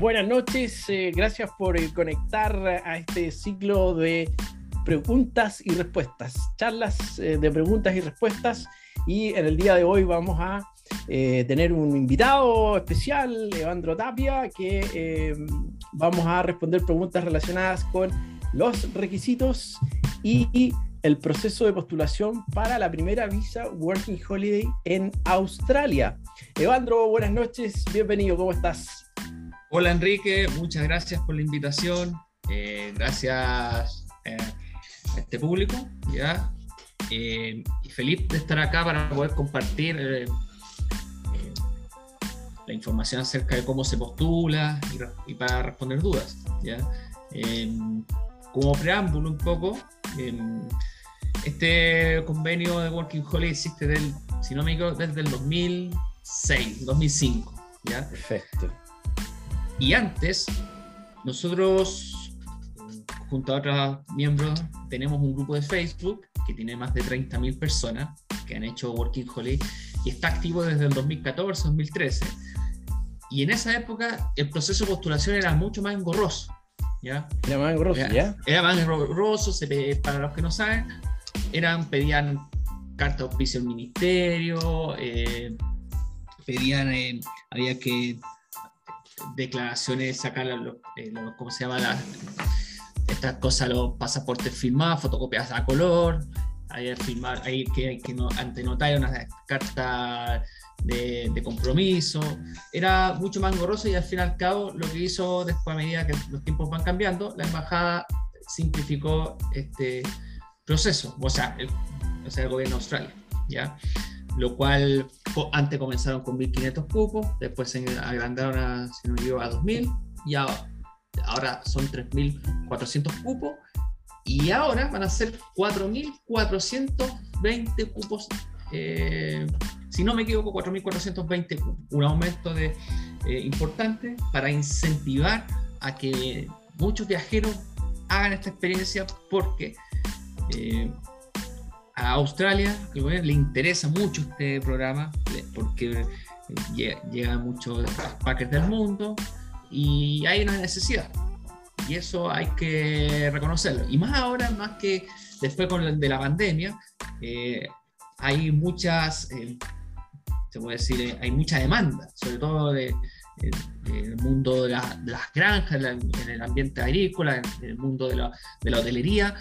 Buenas noches, eh, gracias por eh, conectar a este ciclo de preguntas y respuestas, charlas eh, de preguntas y respuestas. Y en el día de hoy vamos a tener un invitado especial, Evandro Tapia, que vamos a responder preguntas relacionadas con los requisitos y el proceso de postulación para la primera visa Working Holiday en Australia. Evandro, buenas noches, bienvenido, ¿cómo estás? Hola Enrique, muchas gracias por la invitación, eh, gracias eh, a este público, ¿ya? Eh, y feliz de estar acá para poder compartir la información acerca de cómo se postula y, para responder dudas. ¿ya? como preámbulo un poco, este convenio de Working Holiday existe del, si no me equivoco, desde el 2006, 2005. ¿ya? Perfecto. Y antes, nosotros, junto a otros miembros, tenemos un grupo de Facebook que tiene más de 30.000 personas que han hecho Working Holiday y está activo desde el 2014-2013. Y en esa época el proceso de postulación era mucho más engorroso. ¿ya? Era más engorroso, ¿ya? Era más engorroso, para los que no saben, eran, pedían carta de auspicio al ministerio, eh, pedían, eh, había que declaraciones, sacar eh, ¿cómo se llama? estas cosas, los pasaportes firmados, fotocopias a color, hay firmar, hay que, que no, ante notario una carta de, compromiso. Era mucho más engorroso y al fin y al cabo lo que hizo después a medida que los tiempos van cambiando, la embajada simplificó este proceso, o sea, el, o sea, el gobierno de Australia, ¿ya? Lo cual antes comenzaron con 1.500 cupos, después se agrandaron a, si no me a 2.000 y ahora, son 3.400 cupos y ahora van a ser 4.420 cupos, eh, si no me equivoco, 4.420 cupos, un aumento de, eh, importante para incentivar a que muchos viajeros hagan esta experiencia porque eh, a Australia, le interesa mucho este programa porque eh, llegan muchos paquetes del mundo y hay una necesidad. Y eso hay que reconocerlo. Y más ahora, más que después con de la pandemia, eh, hay muchas, eh, se puede decir, hay mucha demanda, sobre todo de, el mundo de, las granjas, en el ambiente agrícola, en el mundo de la, de la hotelería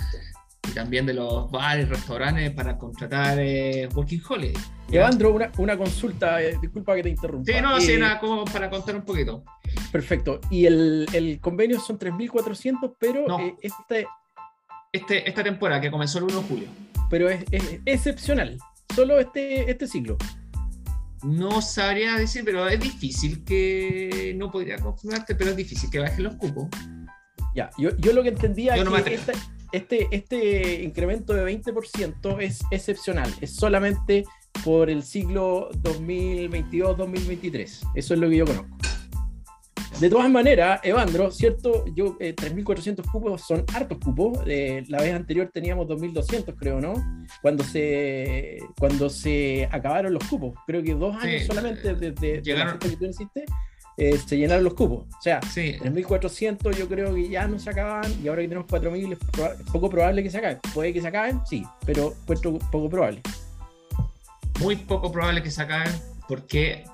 y también de los bares, restaurantes para contratar eh, Working Holiday. Evandro, una, una consulta, eh, disculpa que te interrumpa. Sí, no, sí, eh, nada, como para contar un poquito. Perfecto. Y el, el convenio son 3.400, pero este... este... Esta temporada que comenzó el 1 de julio. Pero es, excepcional, solo este, este ciclo. No sabría decir, pero es difícil que, no podría confirmarte, pero es difícil que bajen los cupos. Ya, yo, yo lo que entendía es que este, este incremento de 20% es excepcional, es solamente por el siglo 2022-2023. Eso es lo que yo conozco. De todas maneras, Evandro, ¿cierto? Yo, 3.400 eh, cupos son hartos cupos. Eh, la vez anterior teníamos 2.200, creo, ¿no? Cuando se, cuando se acabaron los cupos. Creo que dos años solamente desde, llegaron, que tú hiciste eh, se llenaron los cupos. O sea, sí. 3.400 yo creo que ya no se acaban y ahora que tenemos 4.000 es, poco probable que se acaben. Puede que se acaben, sí, pero poco probable. Muy poco probable que se acaben porque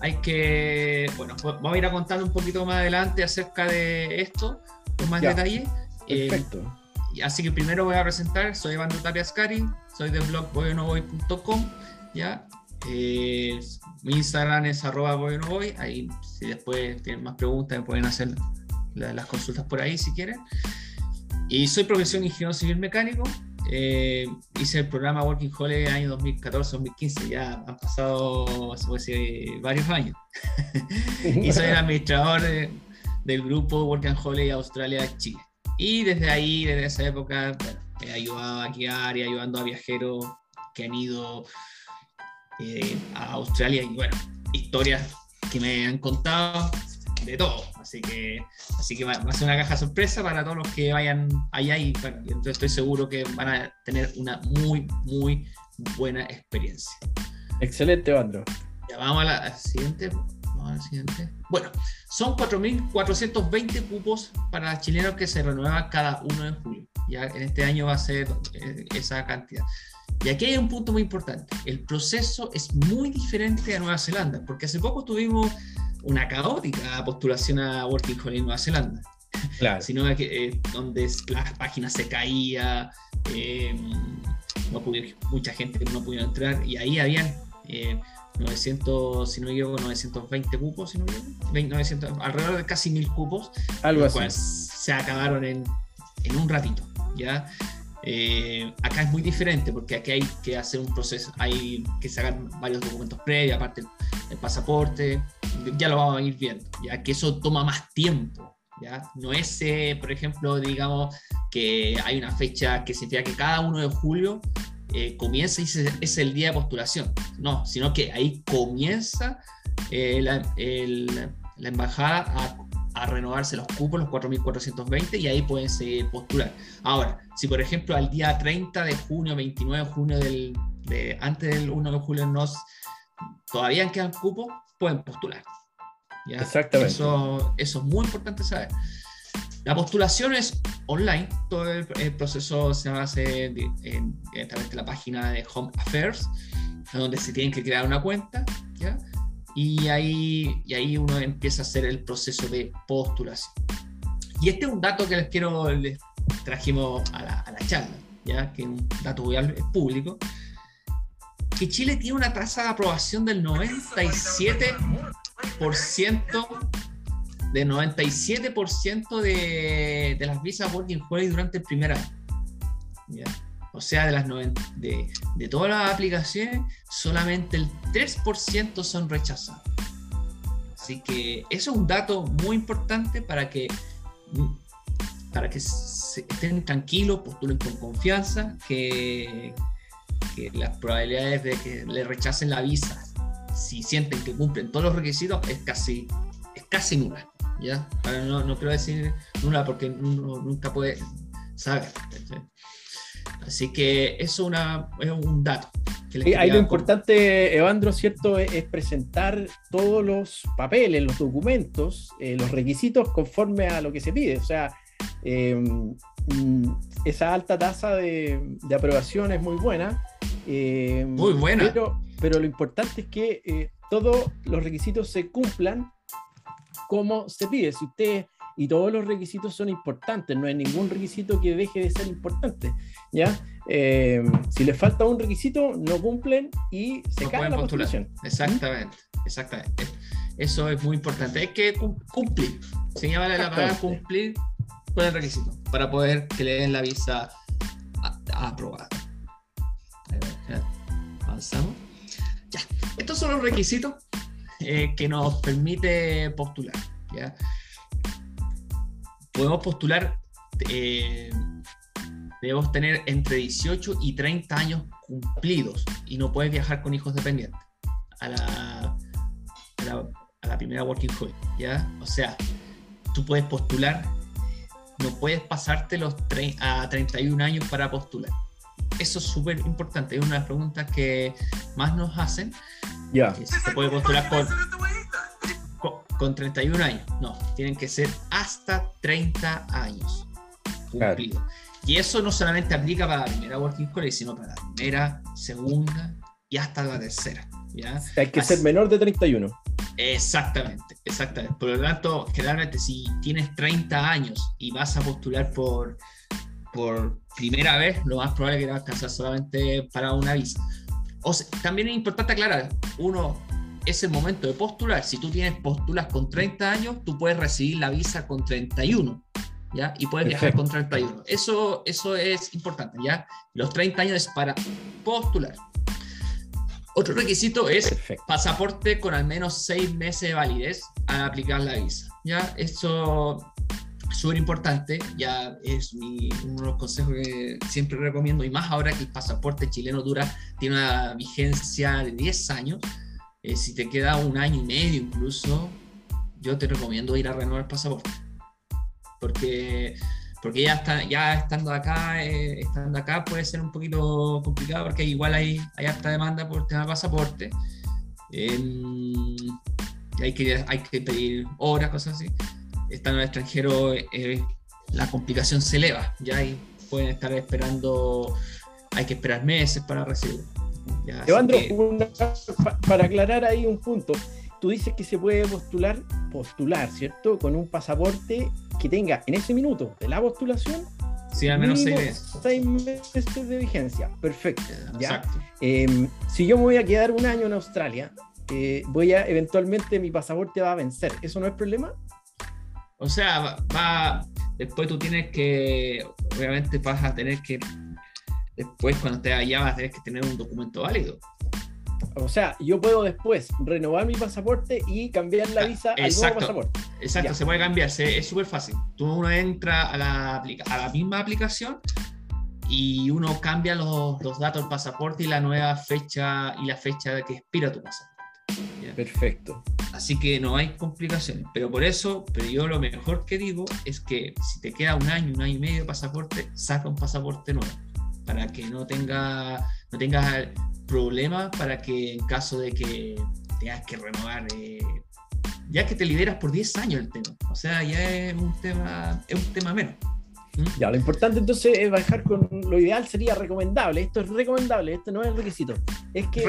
hay que, bueno, vamos a ir a contar un poquito más adelante acerca de esto, con más detalle. Eh, perfecto. así que primero voy a presentar, soy Evandro Tapiascari, soy del blog voyonovoy.com, ¿ya? Eh, mi Instagram es arroba voy. Ahí, si después tienen más preguntas, me pueden hacer las consultas por ahí si quieren. Y soy profesión ingeniero civil mecánico. Eh, hice el programa Working Holiday año 2014-2015. Ya han pasado, se puede decir, varios años. y soy el administrador del grupo Working Holiday Australia-Chile. Y desde ahí, desde esa época, he ayudado a guiar y ayudando a viajeros que han ido eh, a Australia y bueno, historias que me han contado de todo. Así que, así que va, a ser una caja sorpresa para todos los que vayan allá y entonces estoy seguro que van a tener una muy, muy buena experiencia. Excelente, Bandro. Ya vamos a la, siguiente. Vamos al siguiente. Bueno, son 4.420 cupos para chilenos que se renuevan cada 1 de julio. Ya en este año va a ser eh, esa cantidad. Y aquí hay un punto muy importante. El proceso es muy diferente a Nueva Zelanda, porque hace poco tuvimos una caótica postulación a Working Holiday en Nueva Zelanda. Claro. Sino que, eh, donde las páginas se caía, eh, no mucha gente no pudo entrar, y ahí habían 900, si no llevo 920 cupos, si no 900, alrededor de casi 1000 cupos, Algo así. se acabaron en, en un ratito, ¿ya? Eh, acá es muy diferente porque aquí hay que hacer un proceso, hay que sacar varios documentos previos, aparte el, pasaporte, ya lo vamos a ir viendo, ya que eso toma más tiempo. ¿ya? No es, eh, por ejemplo, digamos que hay una fecha que significa que cada 1 de julio eh, comienza y es el día de postulación, no, sino que ahí comienza la, la embajada a a renovarse los cupos, los 4.420, y ahí pueden postular. Ahora, si por ejemplo al día 30 de junio, 29 de junio, del, de, antes del 1 de julio, nos, todavía quedan cupos, pueden postular. Exactamente. Eso, eso es muy importante saber. La postulación es online, todo el, proceso se hace en, a través de la página de Home Affairs, donde se tienen que crear una cuenta, ¿ya? Y ahí, y ahí uno empieza a hacer el proceso de postulación. Y este es un dato que les quiero, les trajimos a la, a la charla, ¿ya? que es un dato público, que Chile tiene una tasa de aprobación del 97%, de 97% de, de las visas Working Holiday durante el primer año. ¿ya? O sea, de, las de, de todas las aplicaciones, solamente el 3% son rechazados. Así que eso es un dato muy importante para que, para que estén tranquilos, postulen con confianza, que, que las probabilidades de que le rechacen la visa, si sienten que cumplen todos los requisitos, es casi, es casi nula. ¿ya? no, no quiero decir nula porque nunca puede saber. Así que eso una, es un dato. Que ahí lo importante, Evandro, ¿cierto? Es, presentar todos los papeles, los documentos, eh, los requisitos conforme a lo que se pide. O sea, em, mm, esa alta tasa de, aprobación es muy buena. Em, muy buena. Pero, pero, lo importante es que eh, todos los requisitos se cumplan como se pide. Si usted y todos los requisitos son importantes, no hay ningún requisito que deje de ser importante, ¿ya? Eh, si les falta un requisito, no cumplen y se cae la postulación. Exactamente, exactamente. Eso es muy importante. Hay que cumplir. Se llama la palabra cumplir con el requisito para poder que le den la visa aprobada. Avanzamos. Ya. Estos son los requisitos eh, que nos permite postular. ¿ya? Podemos postular, eh, debemos tener entre 18 y 30 años cumplidos y no puedes viajar con hijos dependientes a la, a la, primera Working Holiday, ¿ya? O sea, tú puedes postular, no puedes pasarte los a 31 años para postular. Eso es súper importante, es una de las preguntas que más nos hacen. Ya. Si se puede postular con con 31 años. No, tienen que ser hasta 30 años cumplidos. Y eso no solamente aplica para la primera Working Holiday, sino para la primera, segunda y hasta la tercera. ¿ya? Hay que ser menor de 31. Exactamente, exactamente. Por lo tanto, generalmente si tienes 30 años y vas a postular por, por primera vez, lo más probable es que te vas a alcanzar solamente para una visa. O también es importante aclarar, uno, es el momento de postular. Si tú tienes postulas con 30 años, tú puedes recibir la visa con 31. ¿Ya? Y puedes viajar con 31. Eso, eso es importante, ¿ya? Los 30 años es para postular. Otro requisito es pasaporte con al menos 6 meses de validez al aplicar la visa, ¿ya? Eso es súper importante, ya es uno de los consejos que siempre recomiendo, y más ahora que el pasaporte chileno dura, tiene una vigencia de 10 años, eh, si te queda un año y medio incluso, yo te recomiendo ir a renovar el pasaporte. Porque, porque ya, está, ya estando acá, eh, estando acá puede ser un poquito complicado porque igual hay, hay harta demanda por el tema del pasaporte. Em, hay que, hay que pedir horas, cosas así. Estando en el extranjero, eh, la complicación se eleva, ya ahí pueden estar esperando, hay que esperar meses para Evandro, para aclarar ahí un punto, tú dices que se puede postular, postular, ¿cierto? Con un pasaporte que tenga en ese minuto de la postulación Sí, al menos seis meses. de vigencia. Perfecto. ¿ya? Em, si yo me voy a quedar un año en Australia, eh, voy a eventualmente mi pasaporte va a vencer. ¿Eso no es problema? O sea, va, después tú tienes que, obviamente vas a tener que, después cuando estés allá vas a tener que tener un documento válido. O sea, yo puedo después renovar mi pasaporte y cambiar la ah, visa al nuevo pasaporte. Exacto, se puede cambiar, es súper fácil. Tú uno entra a la, a la misma aplicación y uno cambia los, los, datos del pasaporte y la nueva fecha y la fecha de que expira tu pasaporte. Perfecto. Así que no hay complicaciones. Pero por eso, pero yo lo mejor que digo es que si te queda un año, un año y medio de pasaporte, saca un pasaporte nuevo para que no tenga no tengas problemas para que en caso de que tengas que renovar, eh, ya que te lideras por 10 años el tema. O sea, ya es un tema, es un tema menos. ¿Mm? Ya, lo importante entonces es bajar con lo ideal sería recomendable. Esto es recomendable, esto no es el requisito. Es que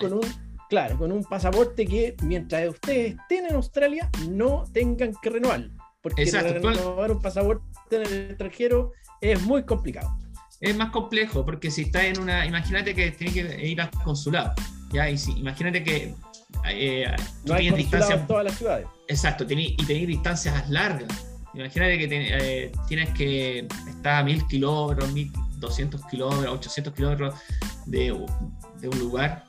con un, claro, con un pasaporte que mientras ustedes estén en Australia no tengan que renovar. Porque renovar un pasaporte en el extranjero es muy complicado es más complejo, porque si está en una. Imagínate que tienes que ir al consulado. ¿ya? Y si, imagínate que. Eh, no hay distancias. en todas las ciudades. Exacto, y tenéis distancias largas. Imagínate que eh, tienes que estar a mil kilómetros, 1200 kilómetros, 800 kilómetros de, de, un lugar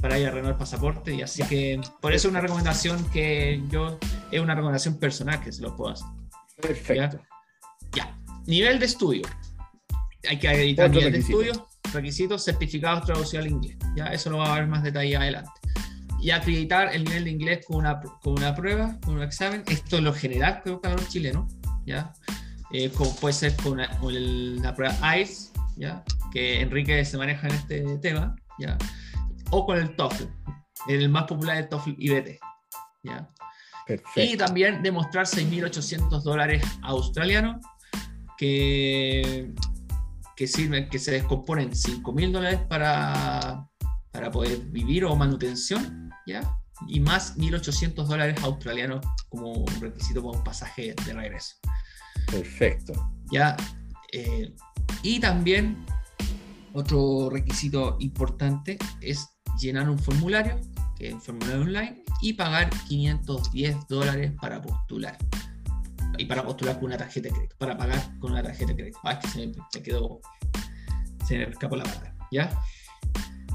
para ir a renovar el pasaporte. Y así que por eso es una recomendación que yo. Es una recomendación personal que se lo puedo hacer. Perfecto. ya. Nivel de estudio hay que editar nivel de estudio, requisitos, certificados traducidos al inglés. Ya eso lo va a ver más detalle adelante. Y acreditar el nivel de inglés con una, con una prueba, con un examen. Esto es lo general que buscan los chilenos, ¿ya? Eh, como puede ser con, la prueba ICE, ¿ya? Que Enrique se maneja en este tema, ¿ya? O con el TOEFL, el más popular es el TOEFL IBT, ¿ya? Y también demostrar 6.800 dólares australianos, que que sirven, que se descomponen 5 mil dólares para, para poder vivir o manutención, ¿ya? Y más 1.800 dólares australianos como requisito para un pasaje de regreso. Perfecto. ¿Ya? Eh, y también otro requisito importante es llenar un formulario, que es un formulario online, y pagar 510 dólares para postular y para postular con una tarjeta de crédito, para pagar con una tarjeta de crédito. Ah, que se me, quedó, se me escapó la palabra, ¿ya?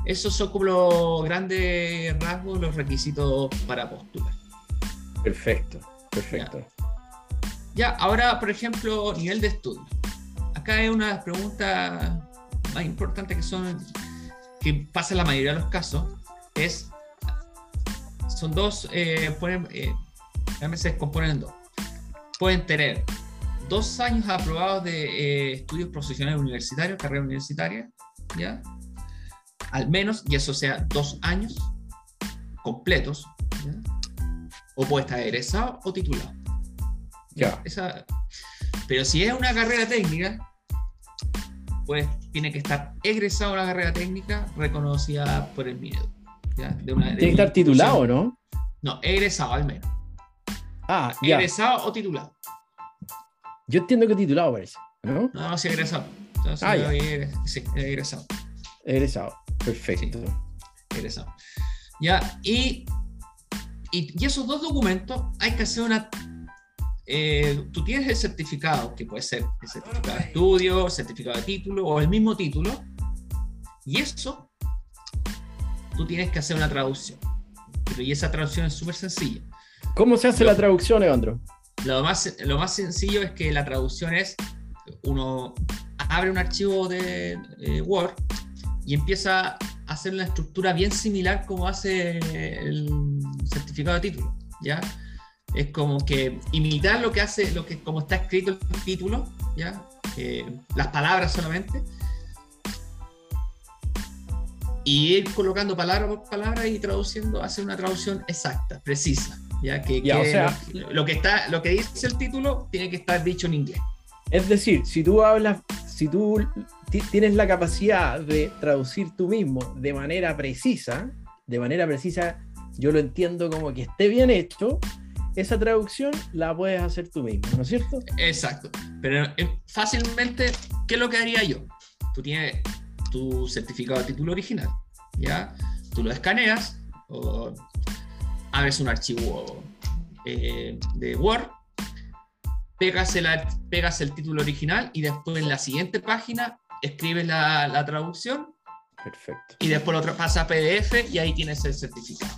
Esos son como los grandes rasgos, los requisitos para postular. Perfecto, perfecto. Ya. ahora, por ejemplo, nivel de estudio. Acá hay una pregunta más importante que son, que pasa en la mayoría de los casos, es, son dos, eh, ponen, eh, se descomponen en dos pueden tener dos años aprobados de eh, estudios profesionales universitarios, carrera universitaria, ¿ya? Al menos, y eso sea dos años completos, o puede estar egresado o titulado. Ya. Esa, pero si es una carrera técnica, pues tiene que estar egresado a la carrera técnica reconocida por el miedo. tiene que estar titulado, ¿no? No, egresado al menos. Ah, ¿Egresado o titulado? Yo entiendo que titulado parece, ¿no? No, sí, egresado. ah, ya. Sí, egresado. Egresado, perfecto. egresado. Ya, y, y, esos dos documentos hay que hacer una. Eh, tú tienes el certificado, que puede ser el certificado de estudio, certificado de título o el mismo título, y eso tú tienes que hacer una traducción. y esa traducción es súper sencilla. ¿Cómo se hace la traducción, Evandro? Lo más, lo más sencillo es que la traducción es, uno abre un archivo de Word y empieza a hacer una estructura bien similar como hace el certificado de título, ¿ya? Es como que imitar lo que hace, lo que como está escrito el título, ¿ya? Eh, las palabras solamente, y ir colocando palabra por palabra y traduciendo, hacer una traducción exacta, precisa. Ya que, Ya, o que sea- lo, lo que está, lo que dice el título tiene que estar dicho en inglés. Es decir, si tú hablas, si tú ti- tienes la capacidad de traducir tú mismo de manera precisa, de manera precisa, yo lo entiendo como que esté bien hecho, esa traducción la puedes hacer tú mismo, ¿no es cierto? Exacto. Pero eh, fácilmente, ¿qué es lo que haría yo? Tú tienes tu certificado de título original, ¿ya? Tú lo escaneas o abres un archivo eh, de Word, pegas el, pegas el título original y después en la siguiente página escribes la, la traducción Perfecto, y después lo tra- pasa a PDF y ahí tienes el certificado.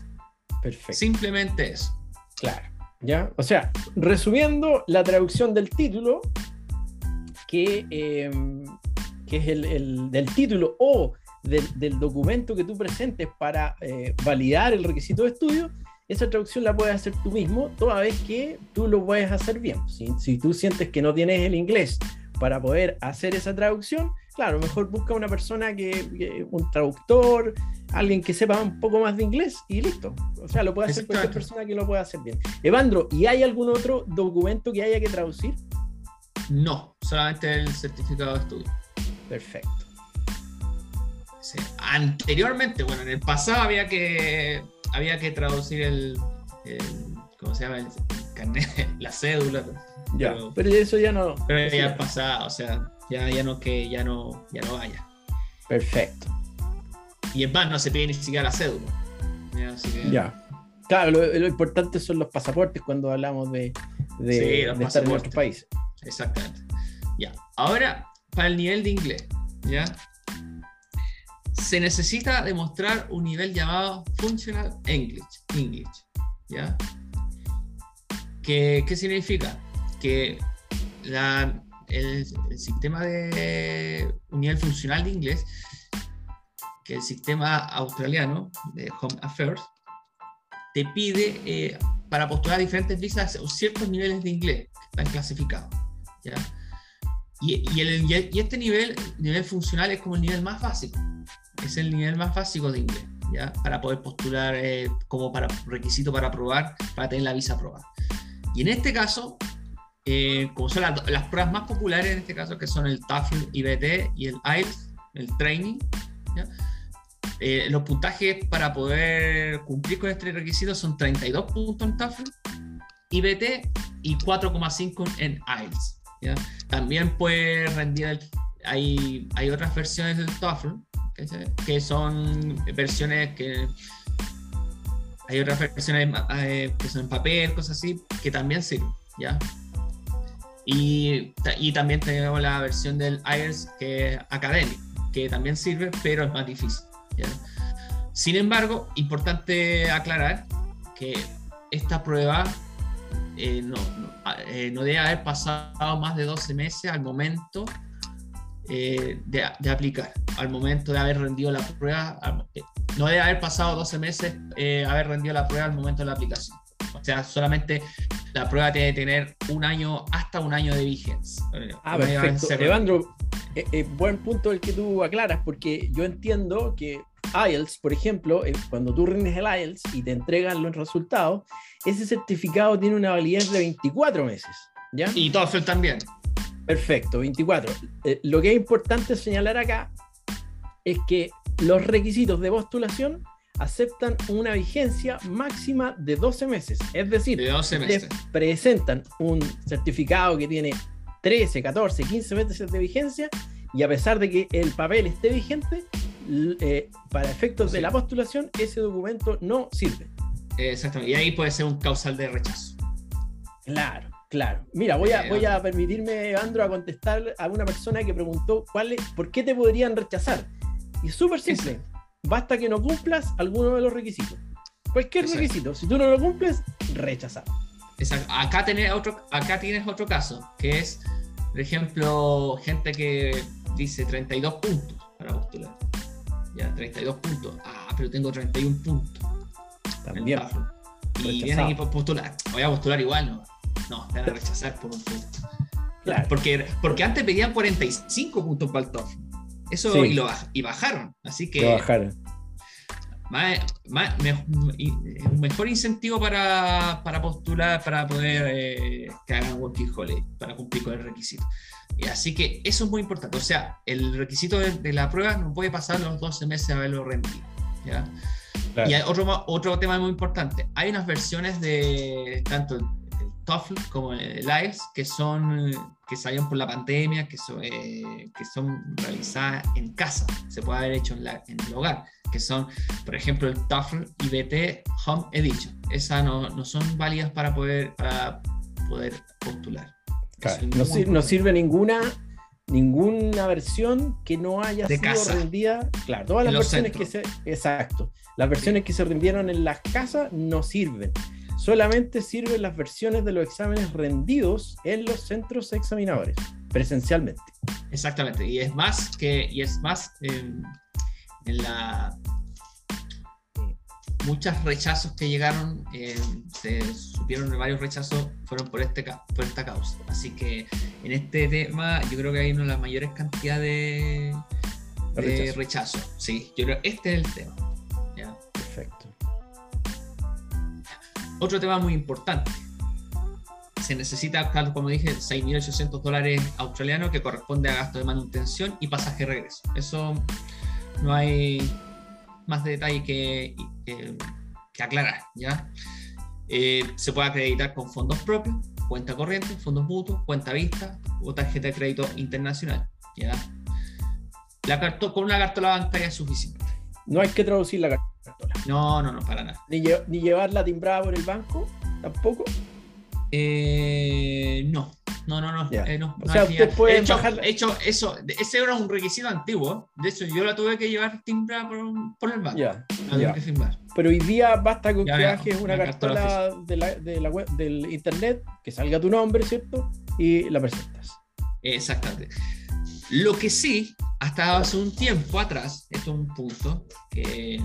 perfecto. Simplemente eso. Claro. ¿Ya? O sea, resumiendo, la traducción del título, que, eh, que es el, el- del título o del, del documento que tú presentes para eh, validar el requisito de estudio, esa traducción la puedes hacer tú mismo, toda vez que tú lo puedes hacer bien. Si, si tú sientes que no tienes el inglés para poder hacer esa traducción, claro, mejor busca una persona que, que- un traductor, alguien que sepa un poco más de inglés y listo. O sea, lo puede hacer cualquier persona que lo pueda hacer bien. Evandro, ¿y hay algún otro documento que haya que traducir? No, solamente el certificado de estudio. Perfecto. Sí. Anteriormente, bueno, en el pasado había que había que traducir el, el- ¿cómo se llama? El, carnet, la cédula, Ya, Pero- pero eso ya no. pero ya el pasado, o sea, ya, ya no que ya no ya no vaya. Perfecto. Y es más, no se pide ni siquiera la cédula. Ya, así que- Ya. Claro, lo, lo importante son los pasaportes cuando hablamos de, de, Sí, de estar en nuestro país. Exactamente. Ya. Ahora, para el nivel de inglés, ¿ya? Se necesita demostrar un nivel llamado Functional English. English ¿ya? ¿Qué, qué significa? Que la- el, sistema de un nivel funcional de inglés, que el sistema australiano de Home Affairs, te pide eh, para postular diferentes visas ciertos niveles de inglés que están clasificados. ¿ya? Y el- y este nivel, nivel funcional es como el nivel más básico. Es el nivel más básico de inglés, ¿ya? Para poder postular eh, como para requisito para aprobar, para tener la visa aprobada. Y en este caso, eh, como son las, pruebas más populares en este caso, que son el TOEFL, IBT y el IELTS, el training, ¿ya? Eh, los puntajes para poder cumplir con este requisito son 32 puntos en TOEFL, IBT y 4,5 en IELTS. ¿ya? También puede rendir, el- hay, hay otras versiones del TOEFL. Que son versiones que hay otras versiones eh, que son en papel, cosas así, que también sirven, ¿ya? Y, y también tenemos la versión del IELTS que es académico, que también sirve, pero es más difícil. Sin embargo, importante aclarar que esta prueba eh, no, eh, no debe haber pasado más de 12 meses al momento de aplicar, al momento de haber rendido la prueba. eh, no debe haber pasado 12 meses eh, haber rendido la prueba al momento de la aplicación. O sea, solamente la prueba tiene que tener un año, hasta un año de vigencia. Eh, Ah, no haber perfecto. Evandro, eh, eh, buen punto el que tú aclaras, porque yo entiendo que IELTS, por ejemplo, eh, cuando tú rindes el IELTS y te entregan los resultados, ese certificado tiene una validez de 24 meses. ¿Ya? Y TOEFL también. Perfecto, 24. Eh, lo que es importante señalar acá es que los requisitos de postulación aceptan una vigencia máxima de 12 meses. Es decir, De 12 ustedes meses. presentan un certificado que tiene 13, 14, 15 meses de vigencia y a pesar de que el papel esté vigente, eh, para efectos de la postulación, ese documento no sirve. Exactamente. Y ahí puede ser un causal de rechazo. Claro, claro. Mira, voy a, Eh, voy a permitirme, Andro, a contestar a una persona que preguntó cuál es- por qué te podrían rechazar. Y es súper simple. Basta que no cumplas alguno de los requisitos. Cualquier Exacto. requisito. Si tú no lo cumples, rechazado. Exacto. Acá, tenés otro, acá tienes otro caso, que es, por ejemplo, gente que dice 32 puntos para postular. Ya, 32 puntos. Ah, pero tengo 31 puntos. También. Y vienen aquí por postular. Voy a postular igual, no. No, te van a rechazar por un punto. Claro. Porque, porque antes pedían 45 puntos para el TOEFL. Eso Sí. y, lo, y bajaron. Así que Lo bajaron. un mejor incentivo para, postular, para poder eh, que hagan working holiday, para cumplir con el requisito. Y así que eso es muy importante. O sea, el requisito de, la prueba no puede pasar los 12 meses a haberlo rendido. Y hay otro, otro tema muy importante. Hay unas versiones de tanto el TOEFL como el IELTS que son que salieron por la pandemia, que son, eh, que son realizadas en casa, se puede haber hecho en, la, en el hogar, que son, por ejemplo, el TOEFL IBT Home Edition. Esas no, no son válidas para poder, para poder postular. no, sirve ninguna ninguna versión que no haya sido rendida. Claro, todas las versiones que se. Exacto. Las versiones que se rindieron en las casas no sirven solamente sirven las versiones de los exámenes rendidos en los centros examinadores, presencialmente. Exactamente, y es más que, y es más, en la muchos rechazos que llegaron, se supieron de varios rechazos, fueron por, este, por esta causa. Así que en este tema yo creo que hay una de las mayores cantidades de, de rechazo. Sí, yo creo que este es el tema. Otro tema muy importante. Se necesita, como dije, 6.800 dólares australianos que corresponde a gasto de manutención y pasaje regreso. Eso no hay más detalle que, aclarar. ¿ya? Eh, se puede acreditar con fondos propios, cuenta corriente, fondos mutuos, cuenta vista o tarjeta de crédito internacional. ¿ya? La con una cartola bancaria es suficiente. No hay que traducir la cartola. No, no, no, para nada. ¿Ni, ni llevarla timbrada por el banco? ¿Tampoco? Eh, no. No, no, no. Eh, no, o sea, usted puede hecho, hecho, eso, ese era un requisito antiguo. De hecho, yo la tuve que llevar timbrada por, por el banco. Ya. Pero hoy día basta con que bajes una, cartola de la, de la web, del internet, que salga tu nombre, ¿cierto? Y la presentas. Exactamente. Lo que sí, hasta hace un tiempo atrás, esto es un punto que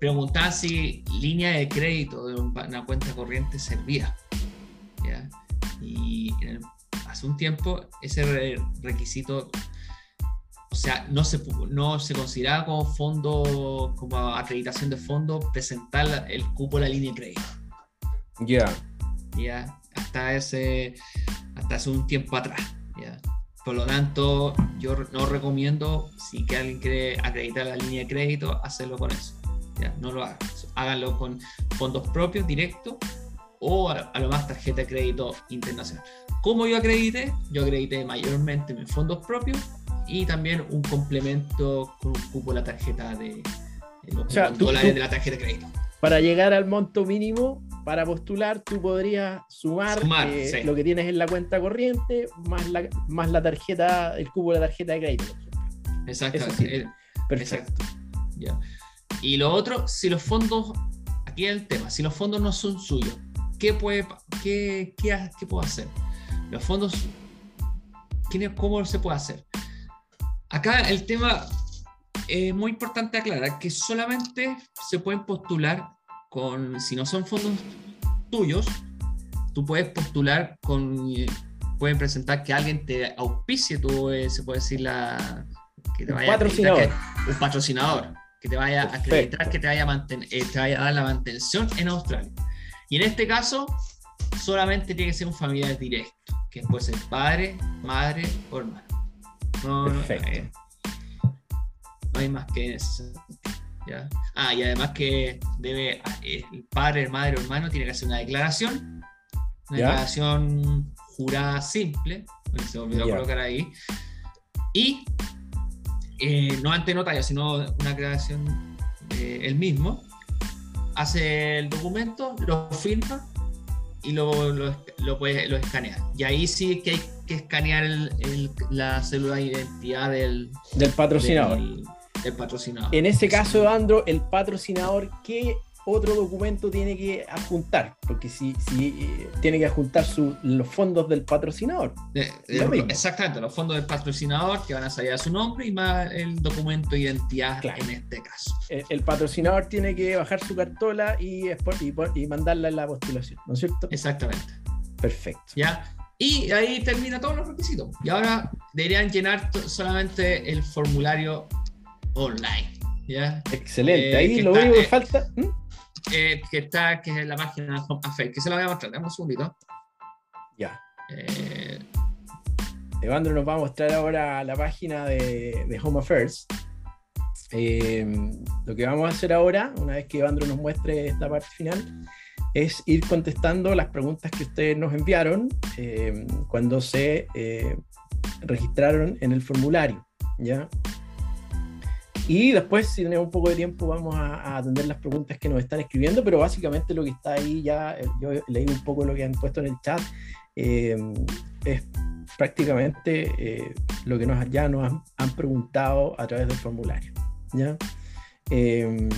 preguntaba si línea de crédito de una cuenta corriente servía. Y hace un tiempo ese requisito, o sea, no se, no se consideraba como fondo, como acreditación de fondo, presentar el cupo de la línea de crédito. Ya. Ya, hasta ese, hasta hace un tiempo atrás. Por lo tanto, yo no recomiendo, si que alguien quiere acreditar la línea de crédito, hacerlo con eso no lo hagan. Háganlo con fondos propios, directos, o a, lo más tarjeta de crédito internacional. ¿Cómo yo acredité? Yo acredité mayormente mis fondos propios y también un complemento con un cupo de la tarjeta de, los dólares de la tarjeta de crédito. Para llegar al monto mínimo, para postular, tú podrías sumar, eh, lo que tienes en la cuenta corriente más la, más la tarjeta, el cupo de la tarjeta de crédito. Exacto. Perfecto. Ya. Y lo otro, si los fondos, aquí es el tema, si los fondos no son suyos, ¿qué, puede, qué, qué, qué puedo hacer? Los fondos, ¿cómo se puede hacer? Acá el tema es muy importante aclarar que solamente se pueden postular con, si no son fondos tuyos, tú puedes postular con, pueden presentar que alguien te auspicie, tú, eh, se puede decir la... Que te vaya patrocinador. un patrocinador que te vaya a acreditar, que te vaya a, eh, te vaya a dar la mantención en Australia. Y en este caso, solamente tiene que ser un familiar directo, que puede ser padre, madre o hermano. No, Perfecto. No, hay, más que eso. ¿ya? Ah, y además que debe, eh, el padre, madre o hermano tiene que hacer una declaración, una declaración jurada simple, se olvidó colocar ahí, y eh, no ante notario, sino una creación de él mismo, hace el documento, lo firma y lo, lo, lo, puede, lo escanea. Y ahí sí que hay que escanear la célula de identidad del, del patrocinador. Del, patrocinador. En ese caso, Andro, el patrocinador, ¿qué otro documento tiene que adjuntar, porque si, si eh, tiene que adjuntar los fondos del patrocinador. exactamente, los fondos del patrocinador que van a salir a su nombre y más el documento de identidad en este caso. El, patrocinador tiene que bajar su cartola y, y, mandarla en la postulación, ¿no es cierto? Exactamente. Perfecto. ¿Ya? Y ahí termina todos los requisitos. Y ahora deberían llenar solamente el formulario online. ¿ya? Excelente. Eh, Ahí lo único que eh, falta. ¿Mm? Eh, que está, que es la página Home Affairs, que se la voy a mostrar, dame un segundito. Ya. Eh, Evandro nos va a mostrar ahora la página de, de Home Affairs. Eh, lo que vamos a hacer ahora, una vez que Evandro nos muestre esta parte final, es ir contestando las preguntas que ustedes nos enviaron eh, cuando se eh, registraron en el formulario. ¿ya? Y después, si tenemos un poco de tiempo, vamos a, a atender las preguntas que nos están escribiendo, pero básicamente lo que está ahí ya, eh, yo leí un poco lo que han puesto en el chat, eh, es prácticamente eh, lo que nos, ya nos han, han preguntado a través del formulario. ¿ya? Eh,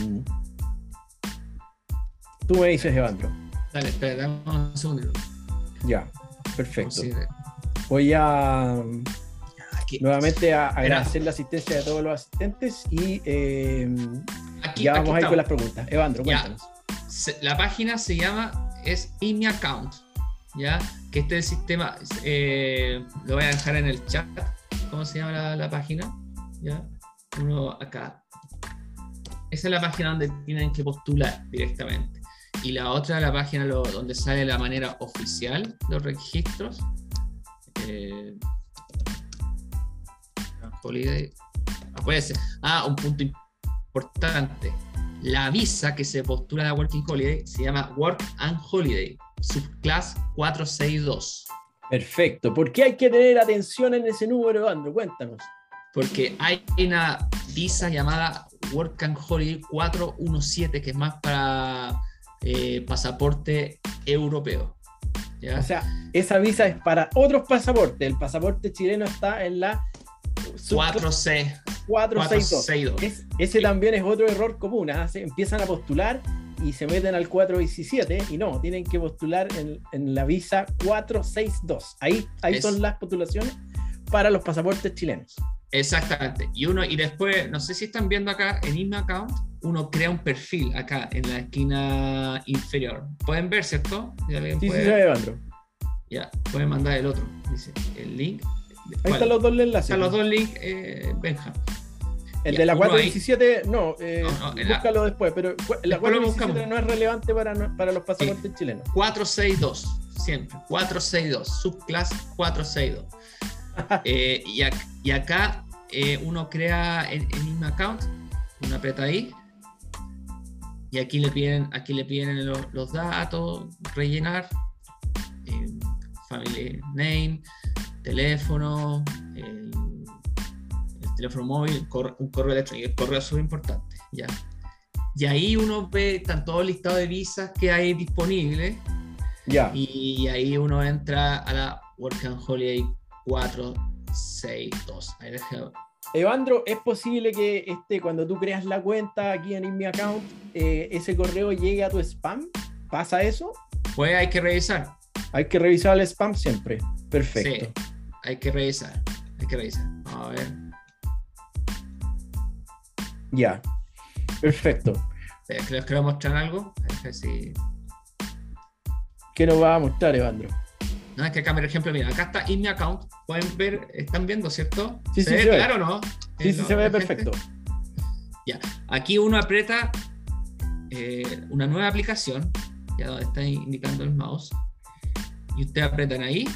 tú me dices, Evandro. dale, espera, dame un segundito. Ya, perfecto. Voy a aquí, nuevamente a agradecer la asistencia de todos los asistentes y eh, aquí, ya aquí vamos a ir con las preguntas. Evandro, cuéntanos. La página se llama es In Account, ¿ya? Que este sistema, eh, lo voy a dejar en el chat. ¿Cómo se llama la, la página? ¿Ya? Uno acá. Esa es la página donde tienen que postular directamente. Y la otra, la página lo- donde sale la manera oficial los registros. Eh, Holiday. Ah, puede ser. Ah, un punto importante. La visa que se postula a Working Holiday se llama Work and Holiday, subclass 462. Perfecto. ¿Por qué hay que tener atención en ese número, Evandro? Cuéntanos. Porque hay una visa llamada Work and Holiday 417 que es más para eh, pasaporte europeo. ¿ya? O sea, esa visa es para otros pasaportes. El pasaporte chileno está en la 4C, 462. 462. Es- ese también es otro error común. ¿ah? Se empiezan a postular y se meten al 417 y no, tienen que postular en, en la visa 462. Ahí, ahí Es- son las postulaciones para los pasaportes chilenos. Exactamente. Y uno, y después, no sé si están viendo acá en In Account, uno crea un perfil acá en la esquina inferior. Pueden ver, ¿cierto? ¿Ya alguien Sí, sí, puede Evandro. Ya, pueden mandar el otro. Dice el link. Ahí ¿Cuál? están los dos enlaces. Están los dos links, eh, Benja. El Ya, de la uno ahí. 417, no, eh, No, no, la- búscalo después, pero la Después lo 417 buscamos. no es relevante para, para los pasaportes chilenos. 462, siempre. 462, subclass 462. Eh, y, ac- y acá eh, uno crea en, en un account, uno aprieta ahí. Y aquí le piden, aquí le piden los, los datos, rellenar, eh, family name, teléfono, el, el teléfono móvil, un correo electrónico, el correo es súper importante, ya. Y ahí uno ve, están todos los listados de visas que hay disponibles Ya. y ahí uno entra a la Work and Holiday 462. Ahí deja- Evandro, ¿es posible que este, cuando tú creas la cuenta aquí en In Account, eh, ese correo llegue a tu spam? ¿Pasa eso? Pues hay que revisar. Hay que revisar el spam siempre. Perfecto. Sí, hay que revisar. Hay que revisar. A ver. Ya. Perfecto. Eh, ¿Les quiero mostrar algo? A ver si- ¿Qué nos va a mostrar, Evandro? No, es que acá, por ejemplo, mira, acá está in mi account. Pueden ver, están viendo, ¿cierto? Sí, ¿Se sí, ve se ve. claro o no? Sí, Eh, sí, no, se ve perfecto. Aquí uno aprieta eh, una nueva aplicación, ya donde está indicando el mouse, y ustedes apretan ahí,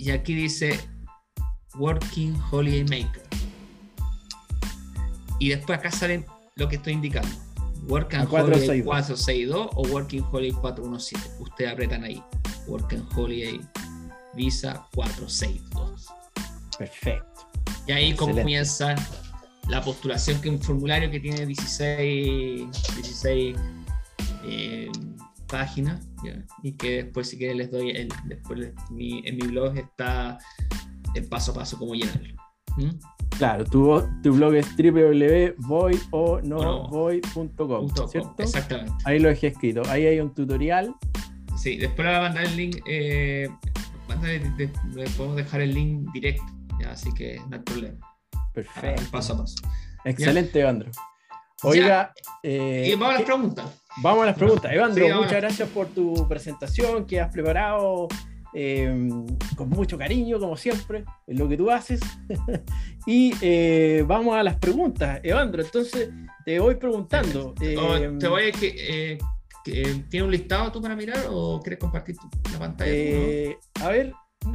y aquí dice Working Holiday Maker. Y después acá salen lo que estoy indicando. Work and 462. Holiday 462 o Working Holiday 417. Ustedes apretan ahí. Work and Holiday Visa 462. Perfecto. Y ahí Excelente. comienza la postulación, que es un formulario que tiene 16, 16 eh, páginas, ¿ya? y que después si quieren les doy, el, después les- mi- en mi blog está el paso a paso cómo llenarlo. ¿Mm? Claro, tu, tu blog es Punto www.voy.com, com, ¿cierto? Exactamente. Ahí lo dejé escrito. Ahí hay un tutorial. Sí, después le voy a mandar el link, eh, mándale- de- de- le podemos dejar el link directo, ¿ya? así que no hay problema. Perfecto. El paso a paso. Excelente, Evandro. Oiga, eh, vamos a las ¿qué- preguntas. vamos a las preguntas. Evandro, Sí, muchas gracias por tu presentación que has preparado em, con mucho cariño, como siempre, en lo que tú haces. y eh, vamos a las preguntas, Evandro. Entonces, te voy preguntando. Em, te voy a que, ¿Tienes un listado tú para mirar o quieres compartir la pantalla? a ver,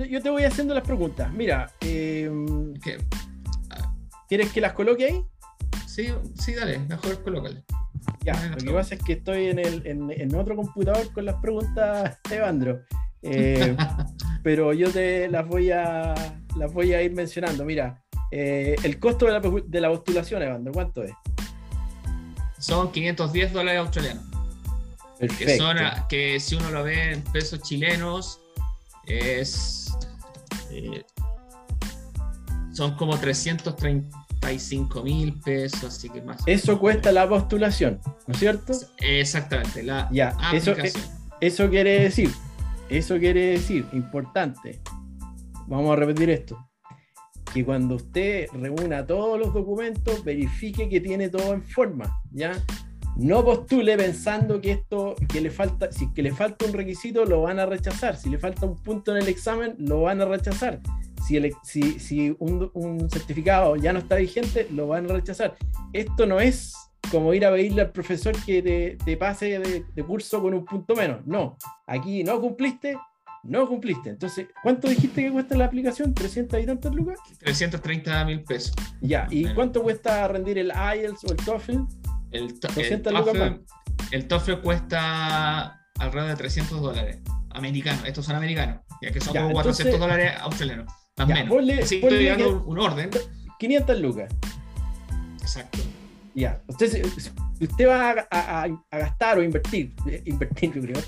yo te voy haciendo las preguntas. Mira, em, ¿quieres que las coloque ahí? Sí, sí, dale, mejor colócale. Ya, lo que pasa es que estoy en, el, en, otro computador con las preguntas, Evandro. Eh, pero yo te las voy a las voy a ir mencionando. Mira, eh, el costo de la, de la, postulación, Evandro, ¿cuánto es? Son 510 dólares australianos. Perfecto. Que, son, que si uno lo ve en pesos chilenos, es. Eh, son como 330 5 mil pesos, así que más. Eso cuesta la postulación, ¿no es cierto? Exactamente, la ya, aplicación. Eso, eso quiere decir, eso quiere decir, importante, vamos a repetir esto, que cuando usted reúna todos los documentos, verifique que tiene todo en forma, ¿ya? No postule pensando que esto, que le falta, si que le falta un requisito, lo van a rechazar. Si le falta un punto en el examen, lo van a rechazar si, si, un, certificado ya no está vigente, lo van a rechazar. Esto no es como ir a pedirle al profesor que te, pase de, curso con un punto menos. No, aquí no cumpliste, no cumpliste. Entonces, ¿cuánto dijiste que cuesta la aplicación? ¿300 y tantas lucas? 330 mil pesos. Ya, ¿y cuánto cuesta rendir el IELTS o el TOEFL? El, 200 el, TOEFL, el TOEFL cuesta alrededor de 300 dólares americanos. Estos son americanos, ya que son como 400 dólares australianos. Más menos. estoy dando un orden. 500 lucas. Exacto. Ya. Usted, usted va a, gastar o invertir, eh, invertir, yo creo,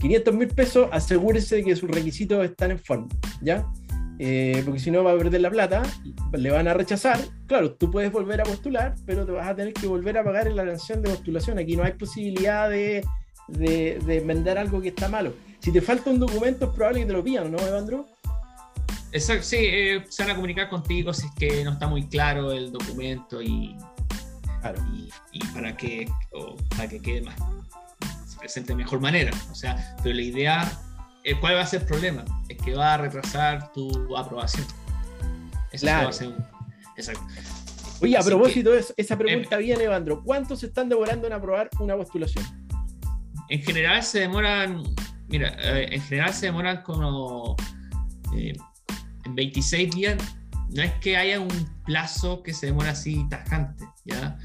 500 mil pesos, asegúrese de que sus requisitos están en forma, ¿ya? Eh, porque si no va a perder la plata, le van a rechazar. Claro, tú puedes volver a postular, pero te vas a tener que volver a pagar en la canción de postulación. Aquí no hay posibilidad de, de, vender algo que está malo. Si te falta un documento, es probable que te lo pidan, ¿no, Evandro? Exacto, sí, eh, se van a comunicar contigo si es que no está muy claro el documento y, y, para, que, para que quede más, se presente de mejor manera. O sea, pero la idea, eh, ¿cuál va a ser el problema? Es que va a retrasar tu aprobación. Eso va a ser un, exacto. Oye, a propósito de esa pregunta em, viene, Evandro. ¿Cuántos se están demorando en aprobar una postulación? En general se demoran, mira, eh, en general se demoran como en 26 días no es que haya un plazo que se demora así tajante, ¿ya?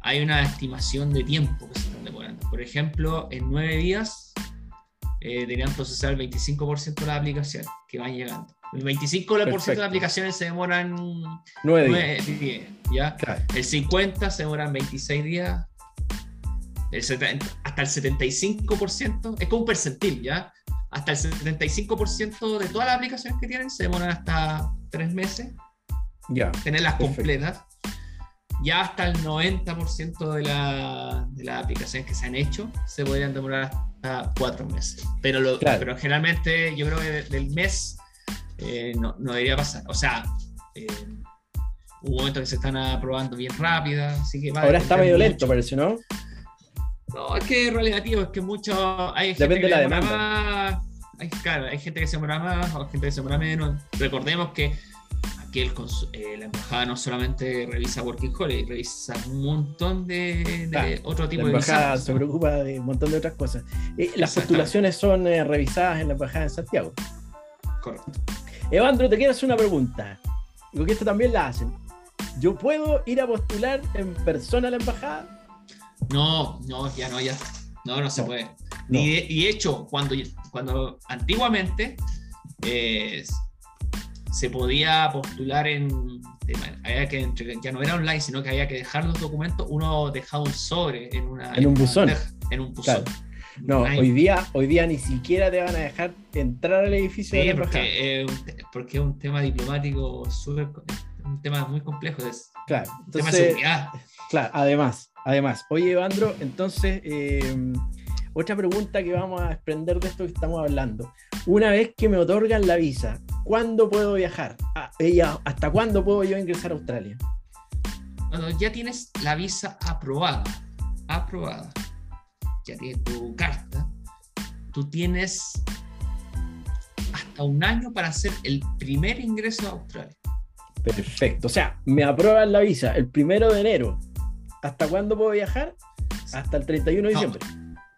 Hay una estimación de tiempo que se están demorando. Por ejemplo, en 9 días eh, deberían procesar el 25% de las aplicaciones que van llegando. El 25% de las aplicaciones se demoran 9 días. ¿ya? El 50% se demoran 26 días. hasta el 75% es como un percentil, ¿ya? Hasta el 75% de todas las aplicaciones que tienen se demoran hasta tres meses. Ya. tenerlas completas. Ya hasta el 90% de, de, las aplicaciones que se han hecho se podrían demorar hasta cuatro meses. Pero, lo, pero generalmente yo creo que del mes eh, no, no, debería pasar. O sea, eh, hubo momentos que se están aprobando bien rápida, así que Ahora está medio lento, parece, ¿no? No, es que es relativo, es que mucho. Hay Depende de la demanda. hay, claro, hay gente que se demora más o gente que se demora menos. Recordemos que aquí el, eh, la embajada no solamente revisa Working Holiday, revisa un montón de, de otro tipo de La embajada se preocupa de un montón de otras cosas. Eh, las postulaciones son eh, revisadas en la embajada en Santiago. Correcto. Evandro, te quiero hacer una pregunta. Porque esto también la hacen. ¿Yo puedo ir a postular en persona a la embajada? No, no, ya no, ya. No, no se puede. y de hecho, cuando, cuando antiguamente eh, se podía postular en. Había que, ya no era online, sino que había que dejar los documentos. Uno dejaba un sobre en, una, en un buzón. en un buzón. No, hoy día, hoy día ni siquiera te van a dejar entrar al edificio sí, porque, porque es un tema diplomático súper. Un tema muy complejo. Es claro, tema de seguridad. Claro, además, además. Oye, Evandro, entonces, eh, otra pregunta que vamos a desprender de esto que estamos hablando. Una vez que me otorgan la visa, ¿cuándo puedo viajar? Ah, ella, ¿Hasta cuándo puedo yo ingresar a Australia? Cuando ya tienes la visa aprobada, aprobada, ya tienes tu carta, tú tienes hasta un año para hacer el primer ingreso a Australia. Perfecto. O sea, me aprueban la visa el primero de enero. ¿Hasta cuándo puedo viajar? Hasta el 31 de diciembre.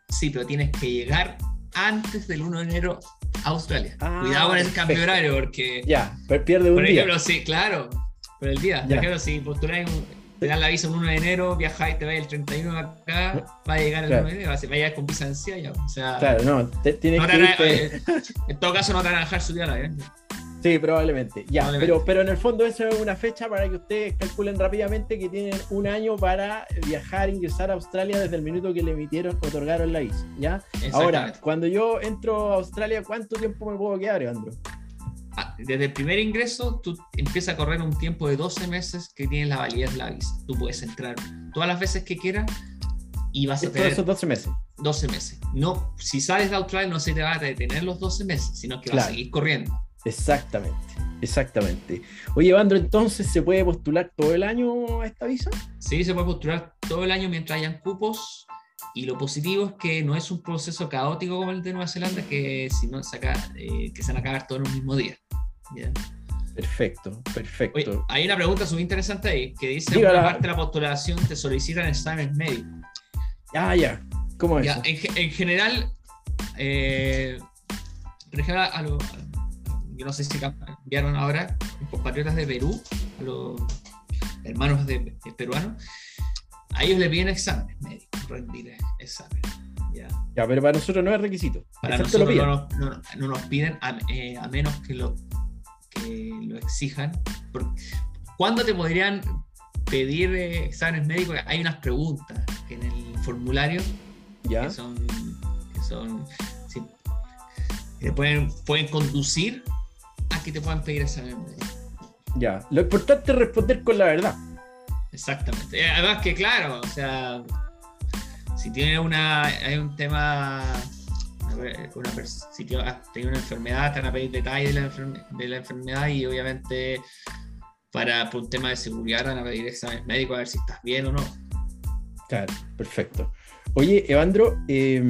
Sí, pero tienes que llegar antes del 1 de enero a Australia. Ah, Cuidado con el cambio horario porque... Ya, pierde un Por día. ejemplo, sí, claro, por el día. Por Ya. ejemplo, si postuláis, te dan la visa el 1 de enero, viajáis, te vais el 31 acá, va a llegar el Claro. 1 de enero, va a llegar con visa anciana. ya, O sea, Claro, no, te- tienes no que irte- eh, en todo caso no te van a dejar subir a la. Sí, probablemente. Ya, Probablemente. Pero, pero en el fondo eso es una fecha para que ustedes calculen rápidamente que tienen un año para viajar, ingresar a Australia desde el minuto que le emitieron, otorgaron la visa. ¿ya? Ahora, cuando yo entro a Australia, ¿cuánto tiempo me puedo quedar, Evandro? Ah, Desde el primer ingreso, tú empieza a correr un tiempo de 12 meses que tienes la validez de la visa. Tú puedes entrar todas las veces que quieras y vas a Todos tener esos 12 meses. 12 meses. No, si sales de Australia no se te va a detener los 12 meses, sino que vas a Claro. seguir corriendo. Exactamente, exactamente. Oye, Evandro, entonces se puede postular todo el año a esta visa? Sí, se puede postular todo el año mientras hayan cupos. Y lo positivo es que no es un proceso caótico como el de Nueva Zelanda, que si no saca, eh, que se van a acabar todo en un mismo día. Perfecto, perfecto. Oye, hay una pregunta súper interesante ahí, que dice, Dígala. una parte de la postulación te solicitan exámenes médicos. Ah, ya. ¿Cómo es Ya, en, ge- en general, eh, a a- yo no sé si cambiaron ahora, compatriotas de Perú, los hermanos de, de peruanos, a ellos le piden exámenes médicos, rendir exámenes. Ya. Ya, pero para nosotros no es requisito. Para nosotros no nos, no nos- no nos piden a, eh, a menos que lo, que lo exijan. ¿Cuándo te podrían pedir eh, exámenes médicos? Hay unas preguntas en el formulario Ya. que son, que son sí, que pueden, pueden conducir que te puedan pedir exámenes médicos. Ya, lo importante es responder con la verdad. Exactamente. Eh, Además que claro, o sea, si tiene una, hay un tema, una si tiene, tenido una enfermedad, te van a pedir detalles de la, enferme- de la enfermedad y obviamente para por un tema de seguridad te van a pedir exámenes médicos a ver si estás bien o no. Claro, perfecto. Oye, Evandro, eh,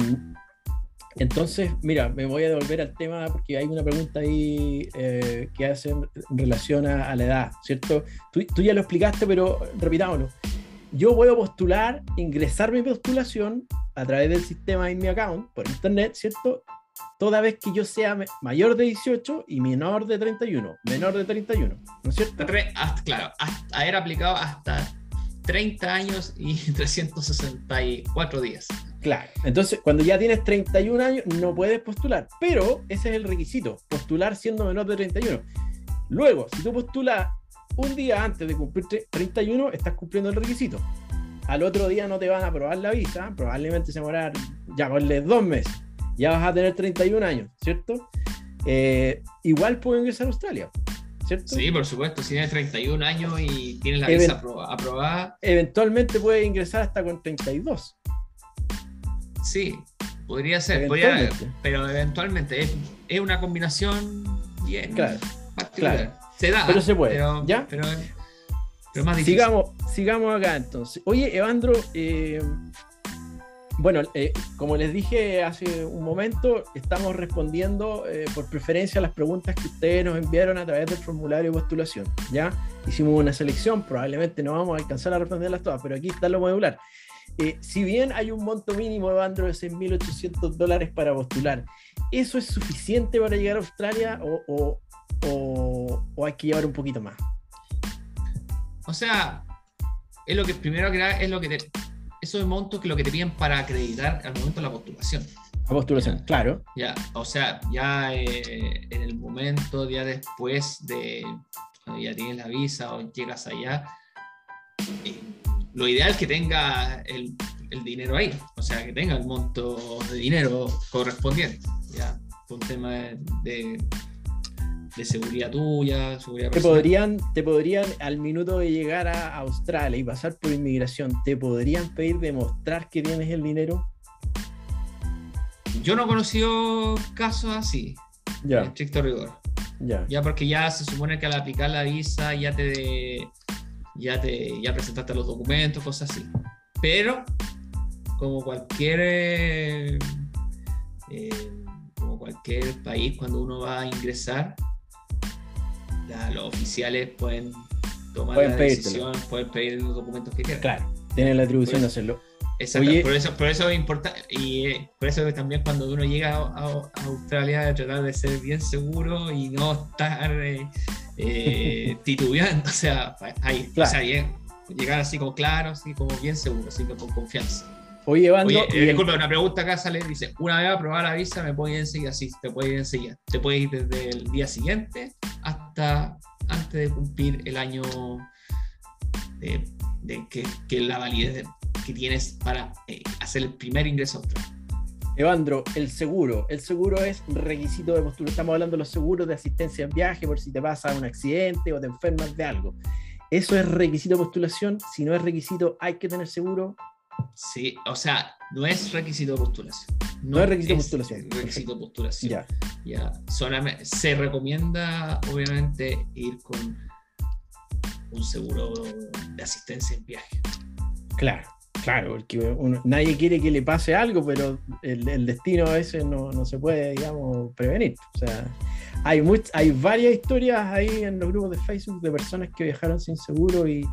entonces, mira, me voy a devolver al tema porque hay una pregunta ahí eh, que hace en relación a, a la edad, ¿cierto? Tú, tú ya lo explicaste, pero repitámoslo. Yo puedo postular, ingresar mi postulación a través del sistema In Mi Account por internet, ¿cierto? Toda vez que yo sea mayor de 18 y menor de 31, menor de 31, ¿no es cierto? Hasta- claro, hasta haber aplicado hasta 30 años y 364 días. Claro. Entonces, cuando ya tienes 31 años, no puedes postular. Pero ese es el requisito, postular siendo menor de 31. Luego, si tú postulas un día antes de cumplir tre- 31, estás cumpliendo el requisito. Al otro día no te van a aprobar la visa, probablemente se demorar, ya ponle dos meses. Ya vas a tener 31 años, ¿cierto? Eh, igual puedo ingresar a Australia, ¿cierto? Sí, por supuesto, si tienes 31 años y tienes la Even- visa apro- aprobada, Eventualmente puedes ingresar hasta con 32. Sí, podría ser, podría- Eventualmente. pero eventualmente es, es una combinación bien Claro, particular. claro. Se da, Pero se puede, pero, ¿ya? pero, pero más difícil. Sigamos, sigamos acá entonces. Oye, Evandro, eh, bueno, eh, como les dije hace un momento, estamos respondiendo eh, por preferencia a las preguntas que ustedes nos enviaron a través del formulario de postulación. Ya hicimos una selección, probablemente no vamos a alcanzar a responderlas todas, pero aquí está lo modular. Eh, si bien hay un monto mínimo, Evandro, de 6.800 dólares para postular, ¿eso es suficiente para llegar a Australia o, o- o- o hay que llevar un poquito más? O sea, es lo que primero que es lo que te, esos montos que lo que te piden para acreditar al momento de la postulación. A postulación, Ya. claro. Ya, o sea, ya eh, en el momento, ya después de ya tienes la visa o llegas allá, eh, lo ideal es que tenga el, el dinero ahí, o sea, que tenga el monto de dinero correspondiente, ya, por un tema de, de, de seguridad tuya, seguridad Te personal. podrían, te podrían, al minuto de llegar a Australia y pasar por inmigración, te podrían pedir demostrar que tienes el dinero. Yo no he conocido casos así, en Ya, estricto rigor. ya. Ya porque ya se supone que al aplicar la visa ya te ya te ya presentaste los documentos, cosas así. Pero como cualquier eh, como cual- cualquier país, cuando uno va a ingresar, los oficiales pueden tomar la decisión, pueden pedir los documentos que quieran. Claro, tienen la atribución de hacerlo. Exacto, por, eso, por eso es importante, y eh, por eso que también cuando uno llega a, Australia a tratar de ser bien seguro y no estar eh, eh, titubeando, o sea, ahí, o sea, llegar así como claro, así como bien seguro, así como con confianza. Oye, Oye disculpa, una pregunta acá sale, dice, una vez aprobada la visa me puede ir enseguida, sí, te puede ir enseguida. Te puede ir desde el día siguiente hasta antes de cumplir el año de, que, que la validez que tienes para eh, hacer el primer ingreso Evandro, el seguro. El seguro es requisito de postulación. Estamos hablando de los seguros de asistencia en viaje por si te pasa un accidente o te enfermas de algo. ¿Eso es requisito de postulación? Si no es requisito, ¿hay que tener seguro? Sí, o sea, no es requisito de postulación. No, es requisito de postulación. Requisito de postulación. Ya. ya. Solamente, se recomienda, obviamente, ir con un seguro de asistencia en viaje. Claro. Claro, porque nadie quiere que le pase algo, pero el, destino a veces no, se puede, digamos, prevenir. O sea, hay, hay varias historias ahí en los grupos de Facebook de personas que viajaron sin seguro y,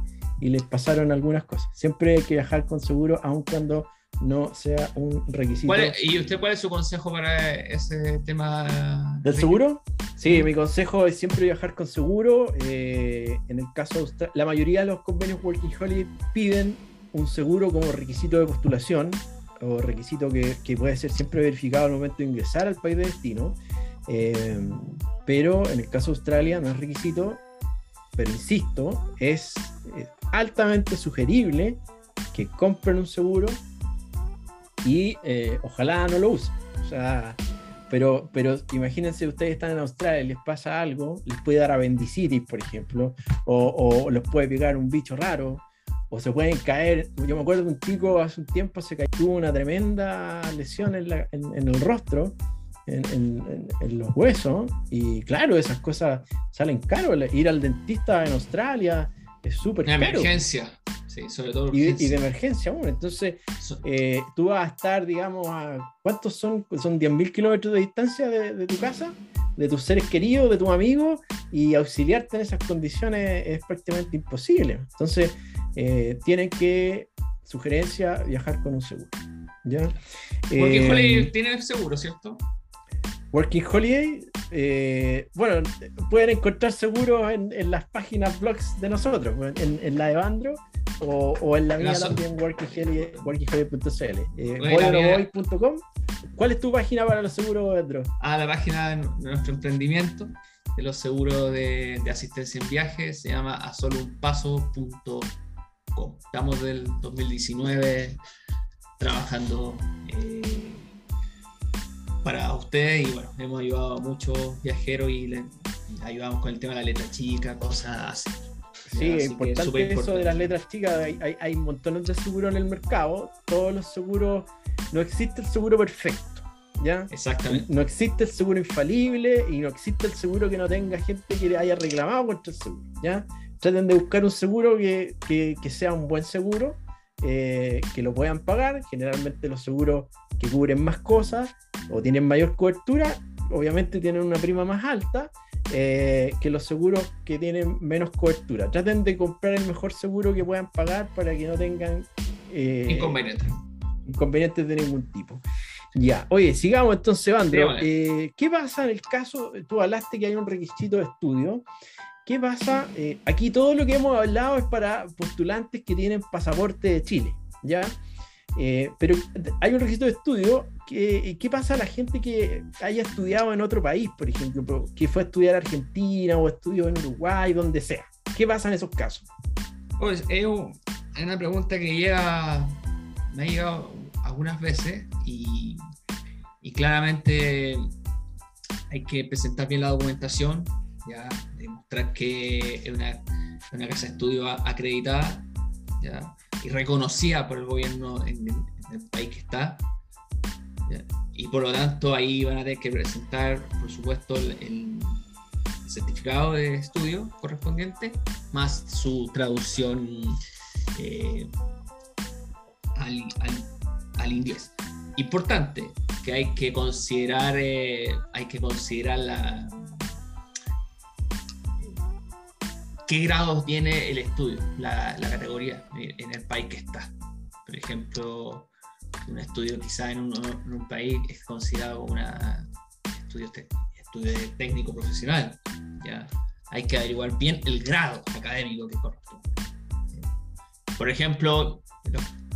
les pasaron algunas cosas. Siempre hay que viajar con seguro, aun cuando no sea un requisito. ¿Y usted cuál es su consejo para ese tema? ¿Del seguro? Sí, mi consejo es siempre viajar con seguro. Eh, en el caso, la mayoría de los convenios Working Holiday piden un seguro como requisito de postulación o requisito que, puede ser siempre verificado al momento de ingresar al país de destino. Eh, pero en el caso de Australia no es requisito, pero insisto, es, altamente sugerible que compren un seguro y eh, ojalá no lo usen. O sea, pero, pero imagínense, ustedes están en Australia y les pasa algo, les puede dar a bendicitis, por ejemplo, o, o les puede pegar un bicho raro, o se pueden caer. Yo me acuerdo que un chico hace un tiempo se cayó, tuvo una tremenda lesión en, el rostro, en, los huesos, y claro, esas cosas salen caro. Ir al dentista en Australia es súper caro. emergencia. Sí, sobre todo y, de emergencia aún. Entonces, eh, tú vas a estar, digamos, a ¿cuántos son? Son 10.000 kilómetros de distancia de, de, tu casa, de tus seres queridos, de tus amigos, y auxiliarte en esas condiciones es prácticamente imposible. Entonces, eh, tienen que, sugerencia, viajar con un seguro. ¿ya? Working eh, Holiday tiene seguro, ¿cierto? Working Holiday, eh, bueno, pueden encontrar seguro en, las páginas blogs de nosotros, en, la de Bandro o, en la mía también, workingholiday.cl. Eh, ¿Cuál es tu página para los seguros, Pedro? Ah, la página de nuestro emprendimiento de los seguros de, asistencia en viajes se llama Estamos del 2019 trabajando eh, para ustedes y bueno, hemos ayudado a muchos viajeros y les ayudamos con el tema de la letra chica, cosas así. Sí, es importante, eso de las letras chicas. Hay, hay, hay montones de seguros en el mercado. Todos los seguros, no existe el seguro perfecto. ¿ya? Exactamente. No existe el seguro infalible y no existe el seguro que no tenga gente que le haya reclamado contra el seguro. ¿ya? Traten de buscar un seguro que, sea un buen seguro, eh, que lo puedan pagar. Generalmente los seguros que cubren más cosas o tienen mayor cobertura, obviamente tienen una prima más alta eh, que los seguros que tienen menos cobertura. Traten de comprar el mejor seguro que puedan pagar para que no tengan eh, inconvenientes. inconvenientes de ningún tipo. Ya, oye, sigamos entonces, Andro. ¿Qué pasa en el caso? Tú hablaste que hay un requisito de estudio. ¿Qué pasa? Eh, aquí todo lo que hemos hablado es para postulantes que tienen pasaporte de Chile, ¿ya? Eh, pero hay un requisito de estudio. Que, ¿Qué pasa a la gente que haya estudiado en otro país, por ejemplo, que fue a estudiar Argentina o estudió en Uruguay, donde sea? ¿Qué pasa en esos casos? Pues es una pregunta que llega, me ha llegado algunas veces y claramente hay que presentar bien la documentación ¿ya? demostrar que es una, una casa de estudio acreditada y reconocida por el gobierno en, el país que está. Y por lo tanto ahí van a tener que presentar, por supuesto, el, certificado de estudio correspondiente, más su traducción eh, al, al, al, inglés. Importante, porque hay que considerar, eh, hay que considerar la, qué grados tiene el estudio, la, categoría en el país que está. Por ejemplo, un estudio quizá en un, país es considerado un estudio, estudio técnico profesional. ¿ya? Hay que averiguar bien el grado académico que corresponde. Por ejemplo,